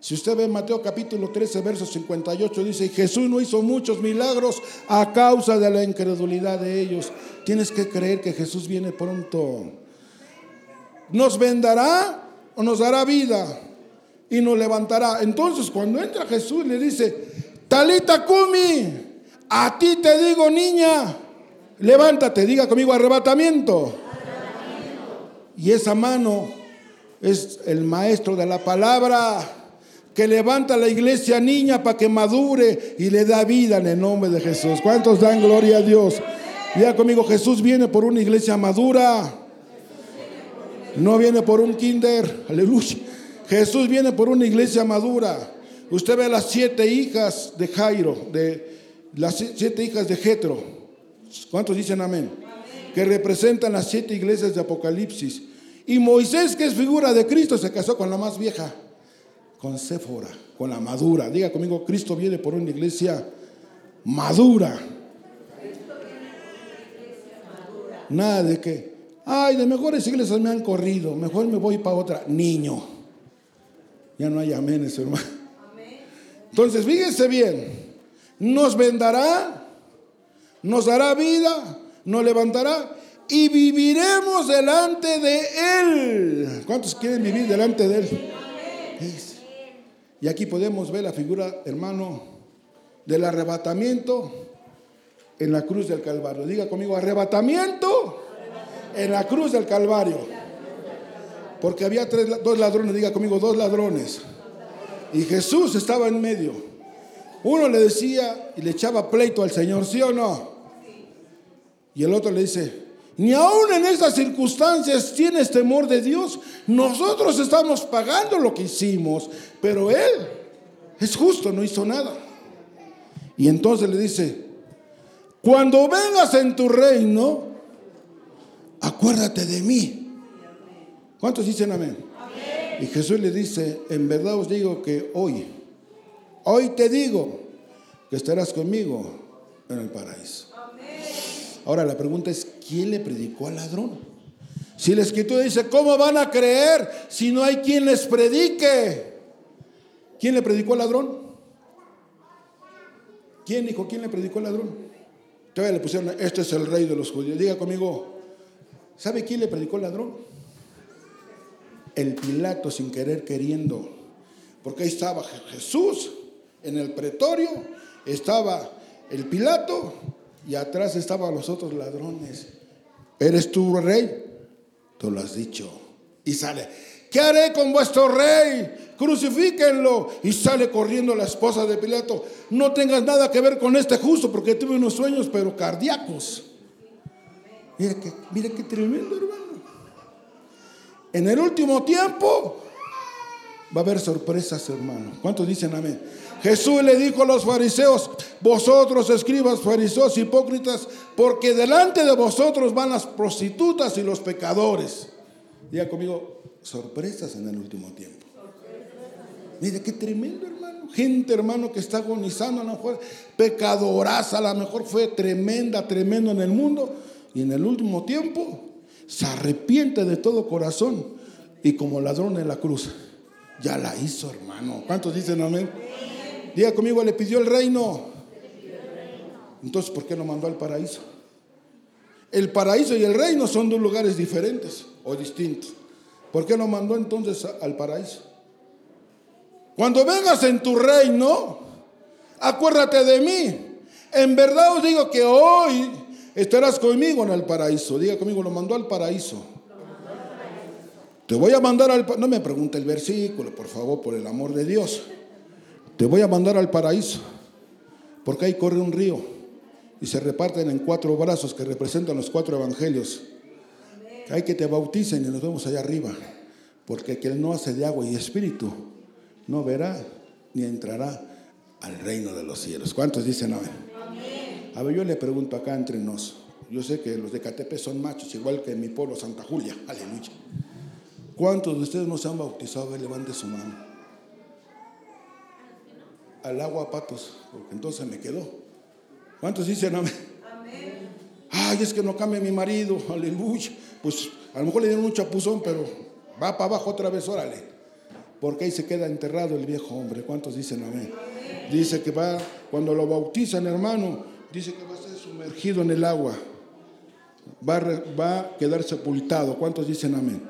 Si usted ve Mateo capítulo 13, verso 58, dice, Jesús no hizo muchos milagros a causa de la incredulidad de ellos. Tienes que creer que Jesús viene pronto. Nos vendará o nos dará vida y nos levantará. Entonces cuando entra Jesús le dice, Talita Kumi, a ti te digo niña, levántate, diga conmigo arrebatamiento. Y esa mano es el maestro de la palabra que levanta la iglesia niña para que madure y le da vida en el nombre de Jesús. ¿Cuántos dan gloria a Dios? Diga conmigo, Jesús viene por una iglesia madura. No viene por un kinder. Aleluya. Jesús viene por una iglesia madura. Usted ve las siete hijas de Jairo, de las siete hijas de Jetro. ¿Cuántos dicen amén? Que representan las siete iglesias de Apocalipsis. Y Moisés, que es figura de Cristo, se casó con la más vieja con Séfora, con la madura. Diga conmigo, Cristo viene por una iglesia madura. Nada de que, ay, de mejores iglesias me han corrido, mejor me voy para otra. Niño. Ya no hay aménes, hermano. Entonces, fíjense bien, nos vendará, nos dará vida, nos levantará y viviremos delante de Él. ¿Cuántos quieren vivir delante de Él? Y aquí podemos ver la figura, hermano, del arrebatamiento en la cruz del Calvario. Diga conmigo, arrebatamiento en la cruz del Calvario. Porque había dos ladrones, diga conmigo, dos ladrones. Y Jesús estaba en medio. Uno le decía y le echaba pleito al Señor, ¿sí o no? Y el otro le dice, ni aún en estas circunstancias tienes temor de Dios. Nosotros estamos pagando lo que hicimos, pero Él es justo, no hizo nada. Y entonces le dice, cuando vengas en tu reino, acuérdate de mí. ¿Cuántos dicen amén? Y Jesús le dice, en verdad os digo que hoy, hoy te digo que estarás conmigo en el paraíso. Ahora la pregunta es, ¿quién le predicó al ladrón? Si la escritura dice, ¿cómo van a creer si no hay quien les predique? ¿Quién le predicó al ladrón? ¿Quién dijo, quién le predicó al ladrón? Todavía le pusieron, este es el rey de los judíos. Diga conmigo, ¿sabe quién le predicó al ladrón? El Pilato sin querer queriendo. Porque ahí estaba Jesús en el pretorio, estaba el Pilato y atrás estaban los otros ladrones. ¿Eres tú rey? Tú lo has dicho. Y sale, ¿qué haré con vuestro rey? Crucifíquenlo. Y sale corriendo la esposa de Pilato. No tengas nada que ver con este justo porque tuve unos sueños, pero cardíacos. Mire que, mire qué tremendo, hermano. En el último tiempo va a haber sorpresas, hermano. ¿Cuántos dicen amén? Jesús le dijo a los fariseos, vosotros escribas, fariseos, hipócritas, porque delante de vosotros van las prostitutas y los pecadores. Diga conmigo, sorpresas en el último tiempo. Mire qué tremendo, hermano. Gente, hermano, que está agonizando, a lo mejor pecadoraza, a lo mejor fue tremenda, tremendo en el mundo. Y en el último tiempo se arrepiente de todo corazón. Y como ladrón en la cruz, ya la hizo, hermano. ¿Cuántos dicen amén? Diga conmigo, le pidió el reino. Entonces, ¿por qué no mandó al paraíso? El paraíso y el reino son dos lugares diferentes o distintos. ¿Por qué no mandó entonces al paraíso? Cuando vengas en tu reino, acuérdate de mí. En verdad os digo que hoy estarás conmigo en el paraíso. Diga conmigo, lo mandó al paraíso. Te voy a mandar al... No me pregunte el versículo, por favor, por el amor de Dios. Te voy a mandar al paraíso, porque ahí corre un río y se reparten en cuatro brazos que representan los cuatro evangelios. Hay que te bauticen y nos vemos allá arriba, porque quien no hace de agua y espíritu no verá ni entrará al reino de los cielos. ¿Cuántos dicen amén? A ver, yo le pregunto acá entre nos. Yo sé que los de Catepe son machos, igual que en mi pueblo Santa Julia. [LAUGHS] Aleluya. ¿Cuántos de ustedes no se han bautizado? A levante su mano. Al agua patos, porque entonces me quedó. ¿Cuántos dicen amén? Amén. Ay, es que no cambia mi marido, [LAUGHS] aleluya. Pues a lo mejor le dieron un chapuzón, pero va para abajo otra vez, órale. Porque ahí se queda enterrado el viejo hombre. ¿Cuántos dicen amén? Dice que va, cuando lo bautizan, hermano, dice que va a ser sumergido en el agua. Va va a quedar sepultado. ¿Cuántos dicen amén?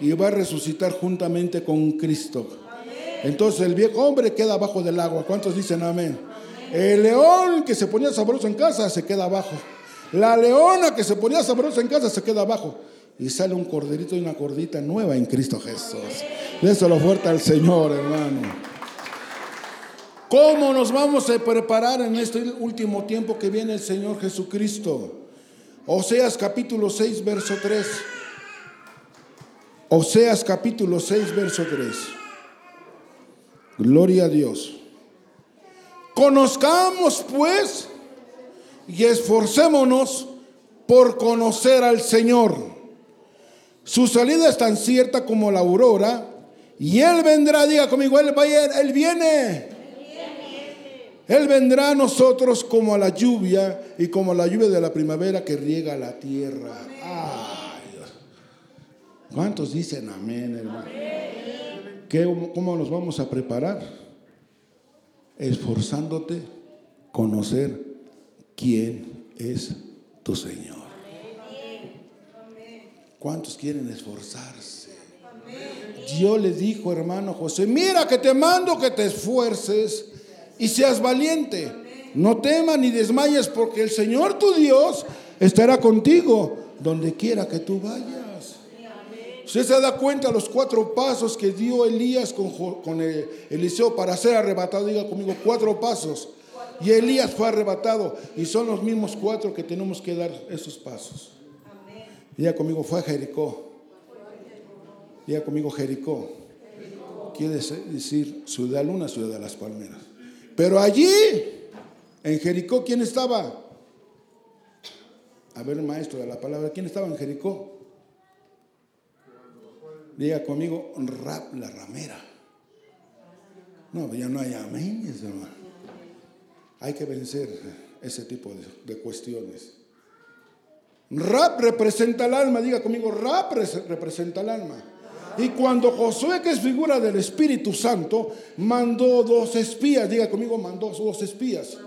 Y va a resucitar juntamente con Cristo. Entonces el viejo hombre queda abajo del agua. ¿Cuántos dicen amén? El león que se ponía sabroso en casa se queda abajo. La leona que se ponía sabroso en casa se queda abajo. Y sale un corderito y una cordita nueva en Cristo Jesús. Eso lo fuerte al Señor, hermano. ¿Cómo nos vamos a preparar en este último tiempo que viene el Señor Jesucristo? Oseas capítulo 6, verso 3. Oseas capítulo 6, verso 3. Gloria a Dios. Conozcamos pues y esforcémonos por conocer al Señor. Su salida es tan cierta como la aurora y Él vendrá, diga conmigo, Él, va, él viene. Él vendrá a nosotros como a la lluvia y como a la lluvia de la primavera que riega la tierra. ¿Cuántos dicen amén, hermano? ¿Cómo nos vamos a preparar? Esforzándote conocer quién es tu Señor. ¿Cuántos quieren esforzarse? Dios le dijo, hermano José, mira que te mando que te esfuerces y seas valiente. No temas ni desmayes porque el Señor tu Dios estará contigo donde quiera que tú vayas. Usted se da cuenta de los cuatro pasos que dio Elías con, con Eliseo para ser arrebatado. Diga conmigo, cuatro pasos. Y Elías fue arrebatado. Y son los mismos cuatro que tenemos que dar esos pasos. Diga conmigo, fue a Jericó. Diga conmigo, Jericó. Quiere decir ciudad luna, ciudad de las palmeras. Pero allí, en Jericó, ¿quién estaba? A ver, maestro de la palabra, ¿quién estaba en Jericó? Diga conmigo, rap la ramera. No, ya no hay amén, hermano. Hay que vencer ese tipo de, de, cuestiones. Rap representa el alma, diga conmigo, rap representa el alma. Y cuando Josué, que es figura del Espíritu Santo, mandó dos espías, diga conmigo, mandó dos espías.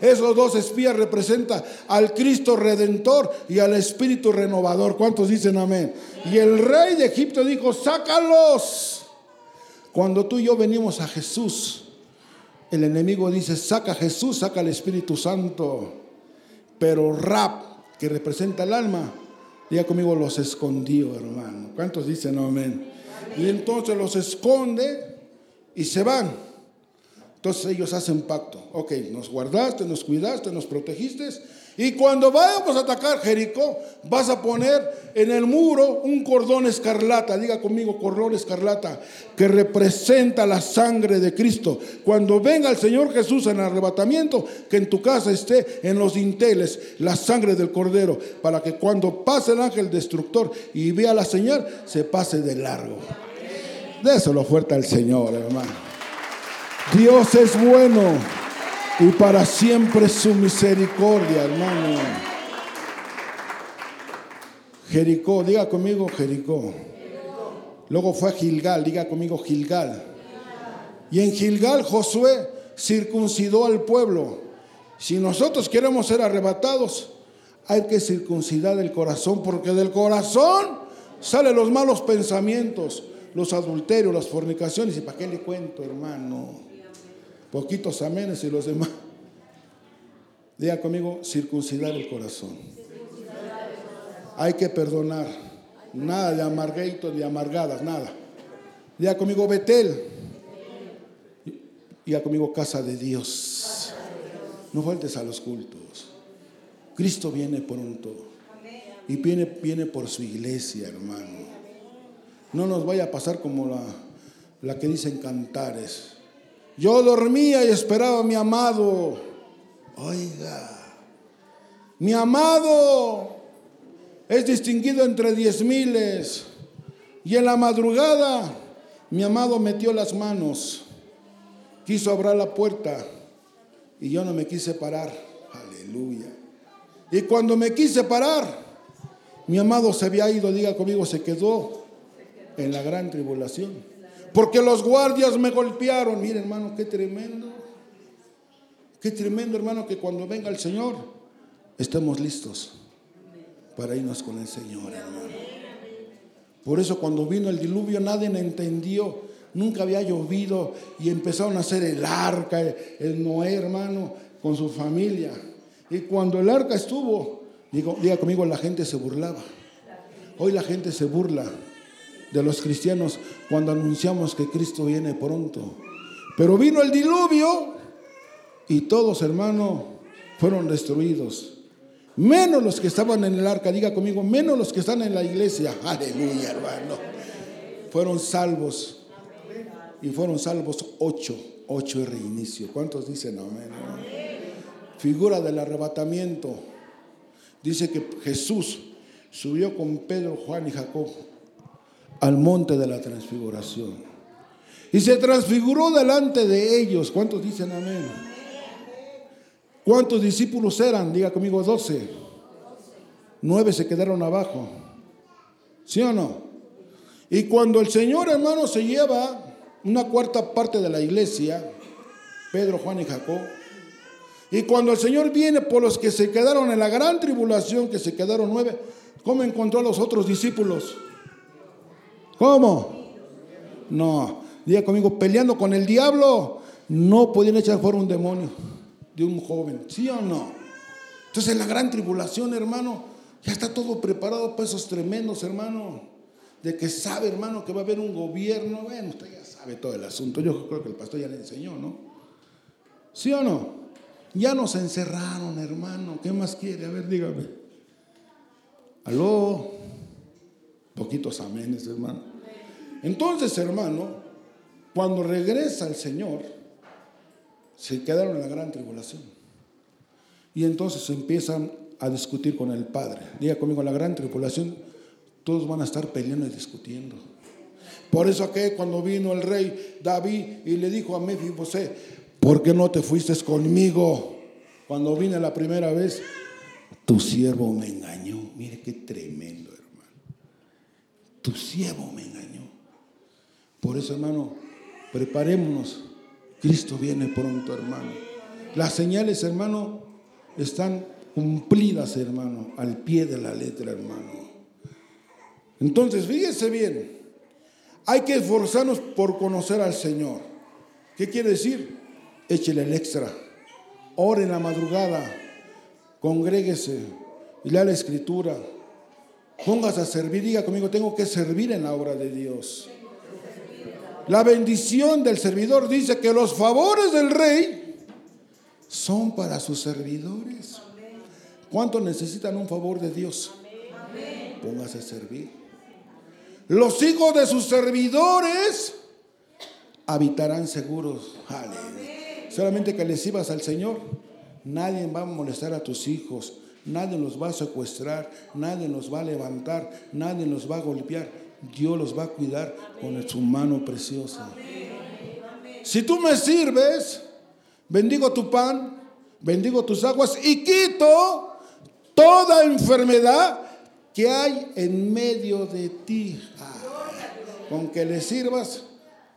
Esos dos espías representan al Cristo redentor y al Espíritu renovador. ¿Cuántos dicen amén? Y el rey de Egipto dijo, sácalos. Cuando tú y yo venimos a Jesús, el enemigo dice, saca a Jesús, saca al Espíritu Santo. Pero Rap, que representa el alma, diga conmigo, los escondió, hermano. ¿Cuántos dicen amén? Y entonces los esconde y se van. Entonces ellos hacen pacto. Ok, nos guardaste, nos cuidaste, nos protegiste. Y cuando vayamos a atacar Jericó, vas a poner en el muro un cordón escarlata. Diga conmigo, cordón escarlata, que representa la sangre de Cristo. Cuando venga el Señor Jesús en arrebatamiento, que en tu casa esté en los dinteles la sangre del cordero, para que cuando pase el ángel destructor y vea la señal, se pase de largo. Déselo fuerte al Señor, hermano. Dios es bueno y para siempre su misericordia, hermano. Jericó, diga conmigo Jericó. Luego fue a Gilgal, diga conmigo Gilgal. Y en Gilgal Josué circuncidó al pueblo. Si nosotros queremos ser arrebatados, hay que circuncidar el corazón, porque del corazón salen los malos pensamientos, los adulterios, las fornicaciones. ¿Y para qué le cuento, hermano? Poquitos amenes y los demás. Diga conmigo, circuncidar el corazón. Hay que perdonar. Nada de amarguitos, de amargadas, nada. Diga conmigo, Betel. Diga conmigo, casa de Dios. No faltes a los cultos. Cristo viene pronto. Y viene, viene por su iglesia, hermano. No nos vaya a pasar como la, la que dicen cantares. Yo dormía y esperaba a mi amado. Oiga, mi amado es distinguido entre diez miles. Y en la madrugada mi amado metió las manos, quiso abrir la puerta y yo no me quise parar. Aleluya. Y cuando me quise parar, mi amado se había ido, diga conmigo, se quedó en la gran tribulación. Porque los guardias me golpearon. Mire hermano, qué tremendo. Qué tremendo hermano que cuando venga el Señor estemos listos para irnos con el Señor hermano. Por eso cuando vino el diluvio nadie entendió. Nunca había llovido y empezaron a hacer el arca, el Noé hermano, con su familia. Y cuando el arca estuvo, diga conmigo, la gente se burlaba. Hoy la gente se burla de los cristianos cuando anunciamos que Cristo viene pronto. Pero vino el diluvio y todos, hermano, fueron destruidos. Menos los que estaban en el arca, diga conmigo, menos los que están en la iglesia. Aleluya, hermano. Fueron salvos. Y fueron salvos ocho, ocho de reinicio. ¿Cuántos dicen amén? Figura del arrebatamiento. Dice que Jesús subió con Pedro, Juan y Jacob al monte de la transfiguración. Y se transfiguró delante de ellos. ¿Cuántos dicen amén? ¿Cuántos discípulos eran? Diga conmigo, doce. Nueve se quedaron abajo. ¿Sí o no? Y cuando el Señor, hermano, se lleva una cuarta parte de la iglesia, Pedro, Juan y Jacob, y cuando el Señor viene por los que se quedaron en la gran tribulación, que se quedaron nueve, ¿cómo encontró a los otros discípulos? ¿Cómo? No, diga conmigo, peleando con el diablo, no podían echar fuera un demonio de un joven, ¿sí o no? Entonces en la gran tribulación, hermano, ya está todo preparado para esos tremendos, hermano, de que sabe, hermano, que va a haber un gobierno, bueno, usted ya sabe todo el asunto, yo creo que el pastor ya le enseñó, ¿no? ¿Sí o no? Ya nos encerraron, hermano, ¿qué más quiere? A ver, dígame. Aló, poquitos amenes, hermano. Entonces, hermano, cuando regresa el Señor, se quedaron en la gran tribulación. Y entonces empiezan a discutir con el Padre. Diga conmigo, la gran tribulación, todos van a estar peleando y discutiendo. Por eso que cuando vino el rey David y le dijo a Mefibosé, ¿por qué no te fuiste conmigo? Cuando vine la primera vez, tu siervo me engañó. Mire qué tremendo. Tu siervo me engañó. Por eso, hermano, preparémonos Cristo viene pronto, hermano. Las señales, hermano, están cumplidas, hermano, al pie de la letra, hermano. Entonces, fíjese bien, hay que esforzarnos por conocer al Señor. ¿Qué quiere decir? Échele el extra. Ore en la madrugada, congréguese y lea la escritura. Póngase a servir, diga conmigo, tengo que servir en la obra de Dios. La bendición del servidor dice que los favores del rey son para sus servidores. ¿Cuántos necesitan un favor de Dios? Póngase a servir. Los hijos de sus servidores habitarán seguros. Solamente que les ibas al Señor. Nadie va a molestar a tus hijos. Nadie los va a secuestrar. Nadie los va a levantar. Nadie los va a golpear Dios los va a cuidar con su mano preciosa. Si tú me sirves, bendigo tu pan, bendigo tus aguas y quito toda enfermedad que hay en medio de ti. con que le sirvas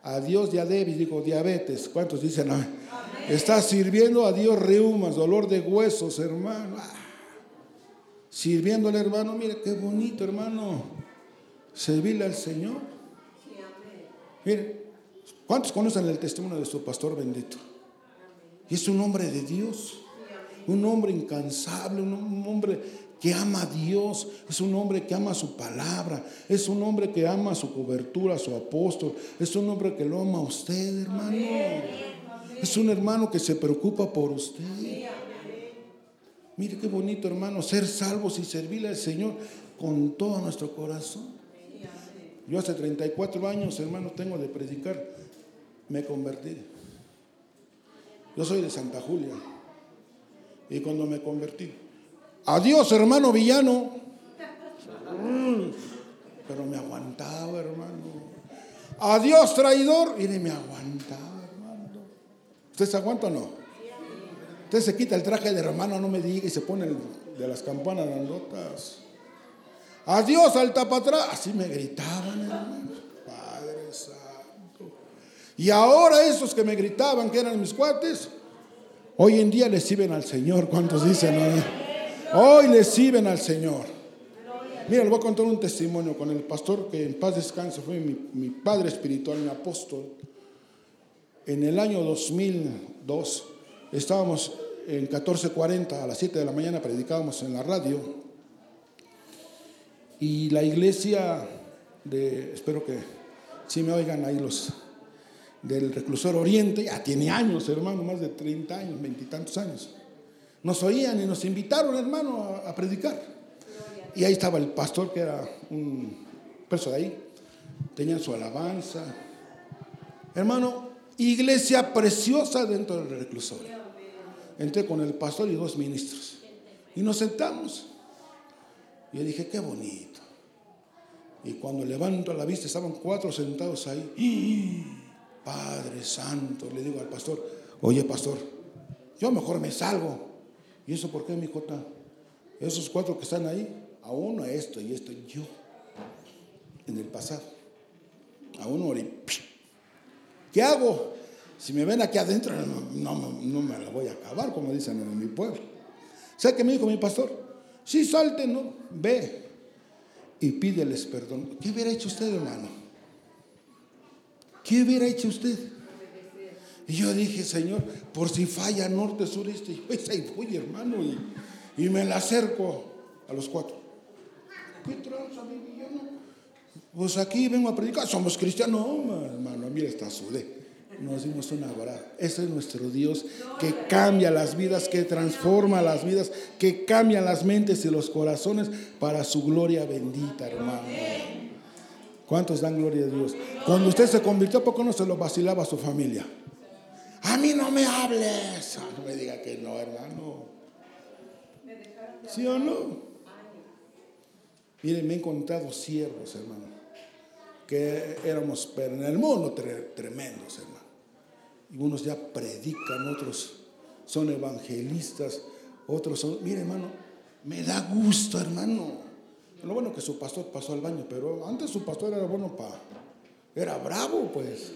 a Dios diabetes, digo diabetes. ¿Cuántos dicen amén? Estás sirviendo a Dios reumas, dolor de huesos, hermano. Ah. Sirviéndole, hermano, mire qué bonito, hermano servirle al Señor. Mire, ¿cuántos conocen el testimonio de su pastor bendito? Y es un hombre de Dios, un hombre incansable, un hombre que ama a Dios, es un hombre que ama su palabra, es un hombre que ama su cobertura, su apóstol, es un hombre que lo ama a usted, hermano. Es un hermano que se preocupa por usted. Mire qué bonito, hermano, ser salvos y servirle al Señor con todo nuestro corazón. Yo hace 34 años, hermano, tengo de predicar, me convertí. Yo soy de Santa Julia. Y cuando me convertí, adiós, hermano villano. Pero me aguantaba, hermano. Adiós, traidor. Mire, me aguantaba, hermano. ¿Usted se aguanta o no? Usted se quita el traje de hermano, no me diga, y se pone el de las campanas grandotas. Adiós al tapatrás. Así me gritaban, hermano. Padre Santo. Y ahora esos que me gritaban, que eran mis cuates, hoy en día les sirven al Señor. ¿Cuántos dicen? Hoy les sirven al Señor. Mira, les voy a contar un testimonio con el pastor que en paz descanse, fue mi, padre espiritual, mi apóstol. En el año 2002 estábamos en 1440, a las 7 de la mañana predicábamos en la radio. Y la iglesia de, espero que si me oigan ahí los del reclusor Oriente, ya tiene años, hermano, más de 30 años, veintitantos años. Nos oían y nos invitaron, hermano, a predicar. Y ahí estaba el pastor, que era un preso de ahí. Tenía su alabanza. Hermano, iglesia preciosa dentro del reclusorio. Entré con el pastor y dos ministros. Y nos sentamos. Yo dije, qué bonito. Y cuando levanto la vista, estaban cuatro sentados ahí. [GASPS] Padre Santo, le digo al pastor, oye pastor, yo mejor me salgo. ¿Y eso por qué, mi cota? Esos cuatro que están ahí, a uno esto y esto, yo, en el pasado. A uno, ¿qué hago? Si me ven aquí adentro, no, no, me la voy a acabar, como dicen en mi pueblo. ¿Sabe qué me dijo mi pastor? Sí, salte, ¿no? Ve y pídeles perdón. ¿Qué hubiera hecho usted, hermano? ¿Qué hubiera hecho usted? Y yo dije, Señor, por si falla norte, sur, este, y pues ahí voy, hermano, y, me la acerco a los cuatro. ¿Qué tranza, mi? Pues aquí vengo a predicar, somos cristianos. No, hermano, mira esta sudé. Nos dimos una abrazo. Ese es nuestro Dios que cambia las vidas, que transforma las vidas, que cambia las mentes y los corazones para su gloria bendita, hermano. ¿Cuántos dan gloria a Dios? Cuando usted se convirtió, ¿por qué no se lo vacilaba a su familia? A mí no me hables. Ah, no me diga que no, hermano. ¿Sí o no? Miren, me he encontrado siervos, hermano, que éramos en el mundo tremendos, hermano. Y unos ya predican, otros son evangelistas, otros son, mire, hermano, me da gusto, hermano. Lo bueno que su pastor pasó al baño, pero antes su pastor era bueno para, era bravo, pues.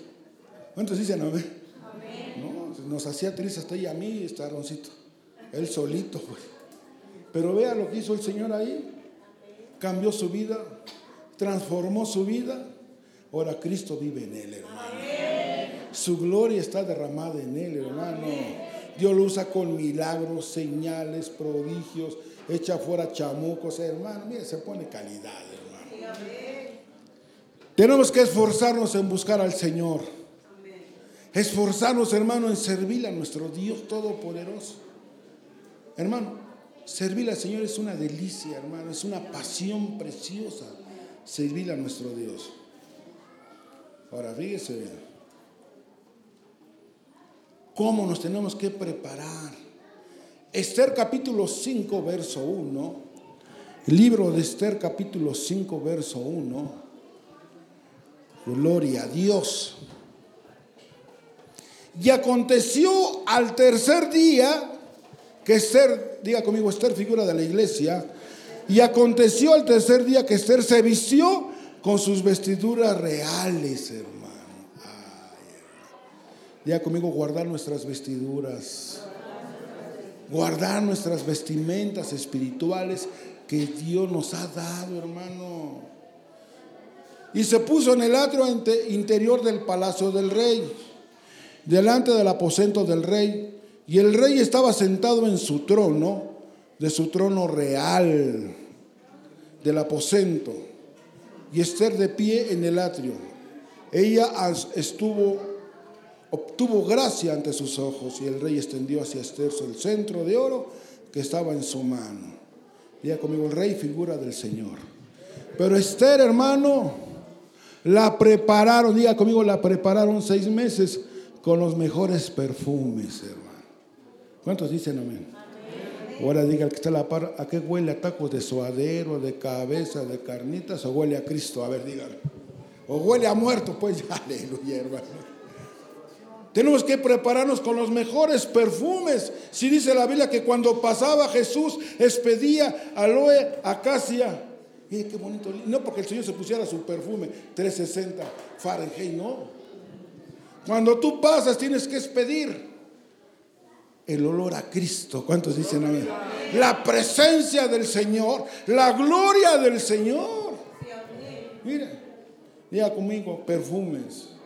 ¿Cuántos dicen amén? No, nos hacía triste hasta ahí a mí, este Aroncito. Él solito, pues. Pero vea lo que hizo el Señor ahí cambió su vida, transformó su vida. Ahora Cristo vive en él, hermano. Su gloria está derramada en él, hermano. Dios lo usa con milagros, señales, prodigios, echa fuera chamucos, hermano. Mire, se pone calidad, hermano. Tenemos que esforzarnos en buscar al Señor. Esforzarnos, hermano, en servir a nuestro Dios Todopoderoso. Hermano, Servir al Señor es una delicia, hermano, es una pasión preciosa. Servir a nuestro Dios. Ahora, fíjese cómo nos tenemos que preparar. Esther capítulo 5, verso 1. libro de Esther capítulo 5, verso 1. Gloria a Dios. Y aconteció al tercer día que Esther, diga conmigo, Esther figura de la iglesia, y aconteció el tercer día que Esther se vistió con sus vestiduras reales, hermano. Diga conmigo, guardar nuestras vestiduras, guardar nuestras vestimentas espirituales que Dios nos ha dado, hermano. Y se puso en el atrio interior del palacio del rey, delante del aposento del rey y el rey estaba sentado en su trono, de su trono real, del aposento, y Esther de pie en el atrio. Ella estuvo, obtuvo gracia ante sus ojos, y el rey extendió hacia Esther el centro de oro que estaba en su mano. Diga conmigo, el rey figura del Señor. Pero Esther, hermano, la prepararon, diga conmigo, la prepararon seis meses con los mejores perfumes, hermano. ¿Cuántos dicen amén? Ahora diga el que está a la par, ¿a qué huele a tacos de suadero, de cabeza, de carnitas o huele a Cristo? A ver, dígalo. O huele a muerto, pues [LAUGHS] aleluya, hermano. Tenemos que prepararnos con los mejores perfumes. Si dice la Biblia que cuando pasaba Jesús expedía aloe, acacia. Mire qué bonito. No porque el Señor se pusiera su perfume 360 Fahrenheit, no. Cuando tú pasas tienes que expedir el olor a Cristo. ¿Cuántos dicen amén? La presencia del Señor, la gloria del Señor. Mira, diga conmigo, perfumes.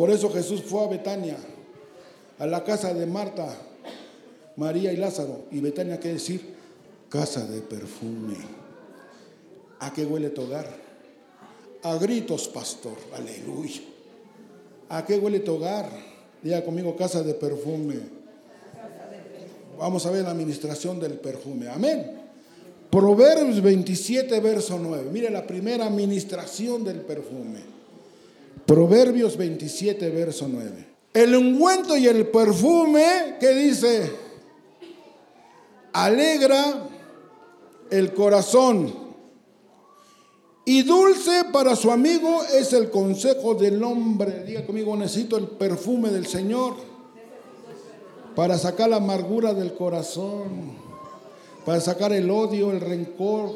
Por eso Jesús fue a Betania, a la casa de Marta, María y Lázaro. Y Betania quiere decir casa de perfume. ¿A qué huele tu hogar? A gritos, pastor. Aleluya. ¿A qué huele tu hogar? Diga conmigo, casa de perfume. Vamos a ver la administración del perfume. Amén. Proverbios 27, verso 9. Mire la primera administración del perfume. Proverbios 27, verso 9. El ungüento y el perfume, que dice? Alegra el corazón. Y dulce para su amigo es el consejo del hombre. Diga conmigo, necesito el perfume del Señor para sacar la amargura del corazón, para sacar el odio, el rencor,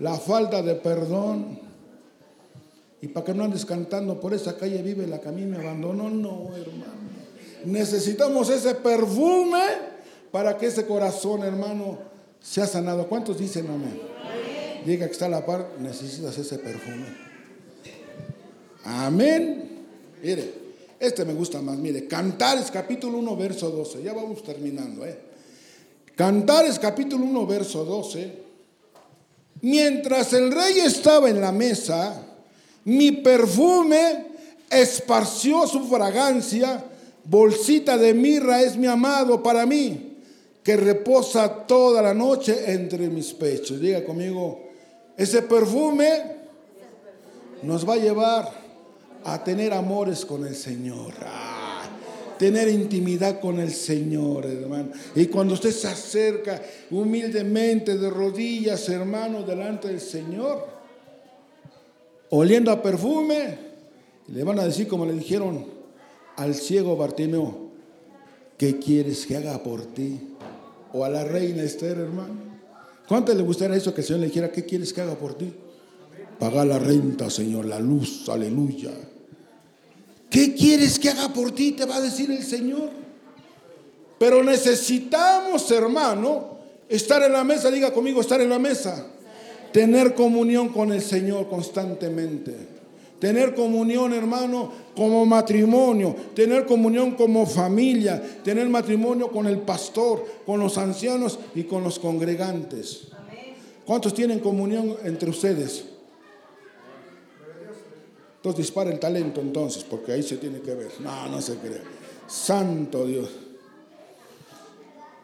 la falta de perdón. Y para que no andes cantando por esa calle vive la que a mí me abandonó, no, hermano. Necesitamos ese perfume para que ese corazón, hermano, sea sanado. ¿Cuántos dicen amén? Diga que está la par, necesitas ese perfume. Amén. Mire, este me gusta más, mire, Cantares capítulo 1, verso 12. Ya vamos terminando, ¿eh? Cantares capítulo 1, verso 12. Mientras el rey estaba en la mesa, mi perfume esparció su fragancia, bolsita de mirra es mi amado para mí, que reposa toda la noche entre mis pechos. Diga conmigo, ese perfume nos va a llevar a tener amores con el Señor. tener intimidad con el Señor, hermano. Y cuando usted se acerca humildemente de rodillas, hermano, delante del Señor, oliendo a perfume, le van a decir como le dijeron al ciego Bartimeo, ¿qué quieres que haga por ti? O a la reina Esther, hermano. ¿Cuánto le gustaría eso que el Señor le dijera, ¿qué quieres que haga por ti? Paga la renta, Señor, la luz, aleluya. ¿Qué quieres que haga por ti? Te va a decir el Señor. Pero necesitamos, hermano, estar en la mesa. Diga conmigo, estar en la mesa. Tener comunión con el Señor constantemente. Tener comunión, hermano, como matrimonio. Tener comunión como familia. Tener matrimonio con el pastor, con los ancianos y con los congregantes. ¿Cuántos tienen comunión entre ustedes? Entonces dispara el talento entonces, porque ahí se tiene que ver. No, no se cree. Santo Dios.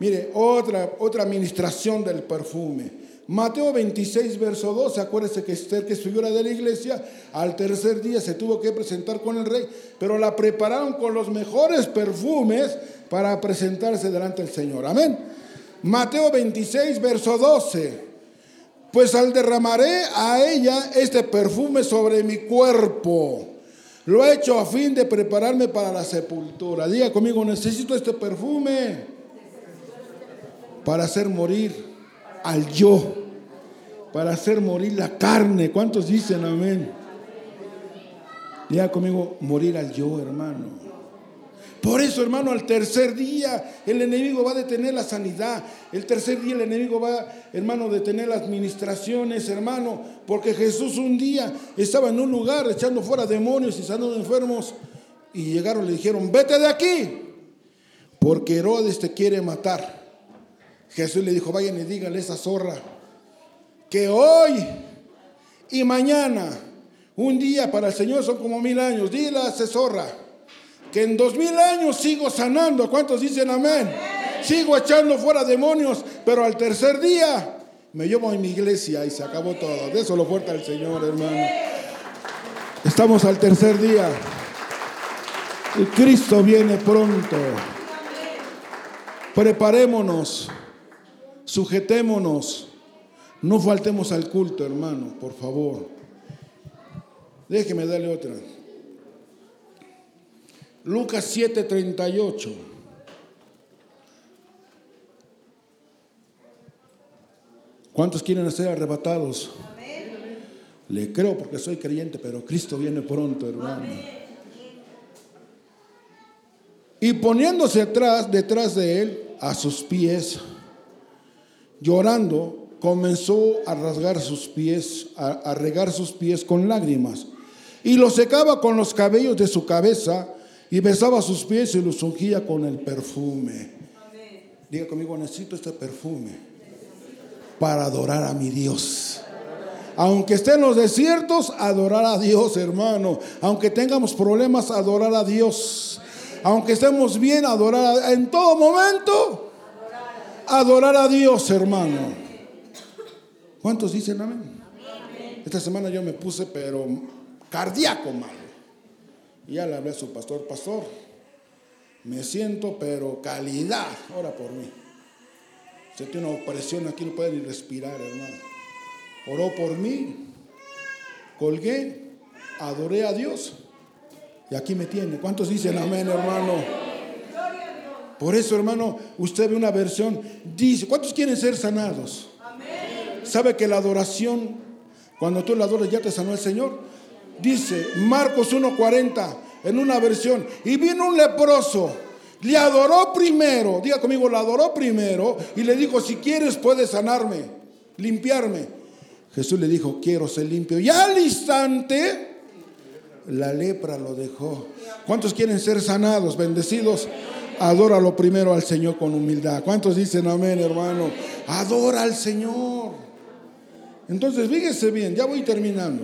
Mire, otra, otra administración del perfume. Mateo 26, verso 12, acuérdese que Esther, que es figura de la iglesia, al tercer día se tuvo que presentar con el rey, pero la prepararon con los mejores perfumes para presentarse delante del Señor. Amén. Mateo 26, verso 12 pues al derramaré a ella este perfume sobre mi cuerpo. Lo he hecho a fin de prepararme para la sepultura. Diga conmigo, necesito este perfume para hacer morir al yo, para hacer morir la carne. ¿Cuántos dicen amén? Diga conmigo, morir al yo, hermano. Por eso, hermano, al tercer día el enemigo va a detener la sanidad. El tercer día el enemigo va, hermano, a detener las administraciones, hermano. Porque Jesús un día estaba en un lugar echando fuera demonios y sanando enfermos. Y llegaron le dijeron, vete de aquí. Porque Herodes te quiere matar. Jesús le dijo, vayan y díganle a esa zorra que hoy y mañana, un día para el Señor son como mil años. Dile a esa zorra que en dos mil años sigo sanando. ¿Cuántos dicen amén? Sigo echando fuera demonios, pero al tercer día me llevo a mi iglesia y se acabó todo. De eso lo fuerte al Señor, hermano. Estamos al tercer día. Y Cristo viene pronto. Preparémonos, sujetémonos, no faltemos al culto, hermano, por favor. Déjeme darle otra. Lucas 7:38. ¿Cuántos quieren ser arrebatados? Le creo porque soy creyente, pero Cristo viene pronto, hermano. Y poniéndose atrás, detrás de él, a sus pies, llorando, comenzó a rasgar sus pies, a, regar sus pies con lágrimas. Y los secaba con los cabellos de su cabeza y besaba sus pies y los ungía con el perfume. Diga conmigo, necesito este perfume para adorar a mi Dios. Aunque esté en los desiertos, adorar a Dios, hermano. Aunque tengamos problemas, adorar a Dios. Aunque estemos bien, adorar a, en todo momento. Adorar a Dios, hermano. ¿Cuántos dicen amén? Esta semana yo me puse, pero cardíaco malo. Y ya le hablé a su pastor, pastor, me siento, pero calidad, ora por mí. Si tiene una opresión aquí, no puede ni respirar, hermano. Oró por mí, colgué, adoré a Dios y aquí me tiene. ¿Cuántos dicen amén, hermano? Por eso, hermano, usted ve una versión, dice, ¿cuántos quieren ser sanados? ¿Sabe que la adoración, cuando tú la adoras, ya te sanó el Señor? Dice Marcos 1.40 en una versión, y vino un leproso, le adoró primero, diga conmigo, le adoró primero, y le dijo, si quieres puedes sanarme, limpiarme. Jesús le dijo, quiero ser limpio. Y al instante la lepra lo dejó. ¿Cuántos quieren ser sanados, bendecidos? Adóralo primero al Señor con humildad. ¿Cuántos dicen amén, hermano? Adora al Señor. Entonces, fíjese bien, ya voy terminando.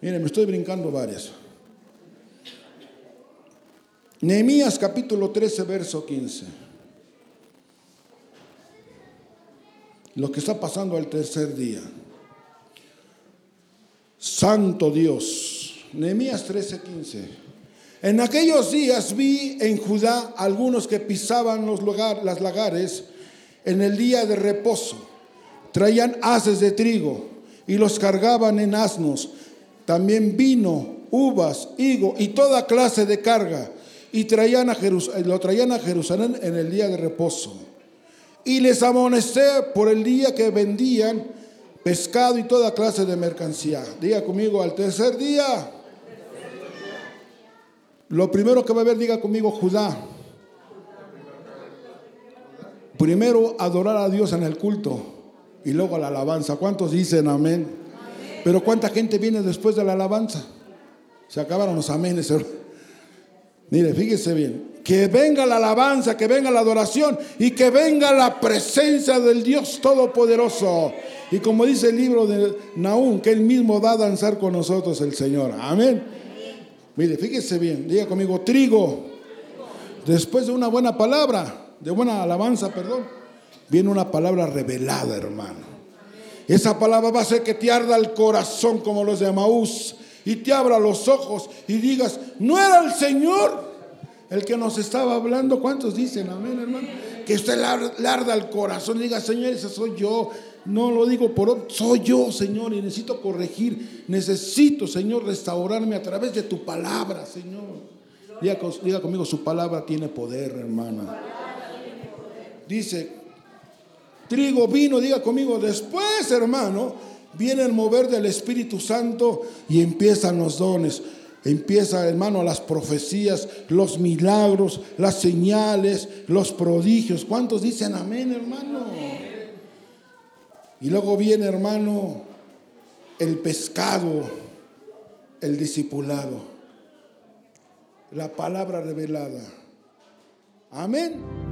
Miren, me estoy brincando varias. Nehemías capítulo 13, verso 15. Lo que está pasando al tercer día. Santo Dios Nehemías 13:15. En aquellos días vi en Judá algunos que pisaban los las lagares en el día de reposo. Traían haces de trigo y los cargaban en asnos. También vino, uvas, higo y toda clase de carga. Y traían a lo traían a Jerusalén en el día de reposo. Y les amonesté por el día que vendían pescado y toda clase de mercancía. Diga conmigo, al tercer día lo primero que va a ver, diga conmigo, Judá. Primero adorar a Dios en el culto y luego la alabanza. ¿Cuántos dicen amén? Pero ¿cuánta gente viene después de la alabanza? Se acabaron los amenes. Mire, fíjese bien. Que venga la alabanza, que venga la adoración y que venga la presencia del Dios Todopoderoso. Y como dice el libro de Naúm, que él mismo va a danzar con nosotros el Señor. Amén. Mire, fíjese bien, diga conmigo, trigo. Después de una buena palabra, de buena alabanza, perdón, viene una palabra revelada, hermano. Esa palabra va a hacer que te arda el corazón como los de Maús y te abra los ojos y digas, no era el Señor el que nos estaba hablando. ¿Cuántos dicen amén, hermano? Que usted le arda el corazón y diga, Señor, ese soy yo. No lo digo por soy yo, Señor, y necesito corregir. Necesito, Señor, restaurarme a través de tu palabra, Señor. Diga, conmigo, su palabra tiene poder, hermana. Dice, trigo, vino, diga conmigo, después, hermano, viene el mover del Espíritu Santo y empiezan los dones. Empieza, hermano, las profecías, los milagros, las señales, los prodigios. ¿Cuántos dicen amén, hermano? Y luego viene, hermano, el pescado, el discipulado, la palabra revelada. Amén.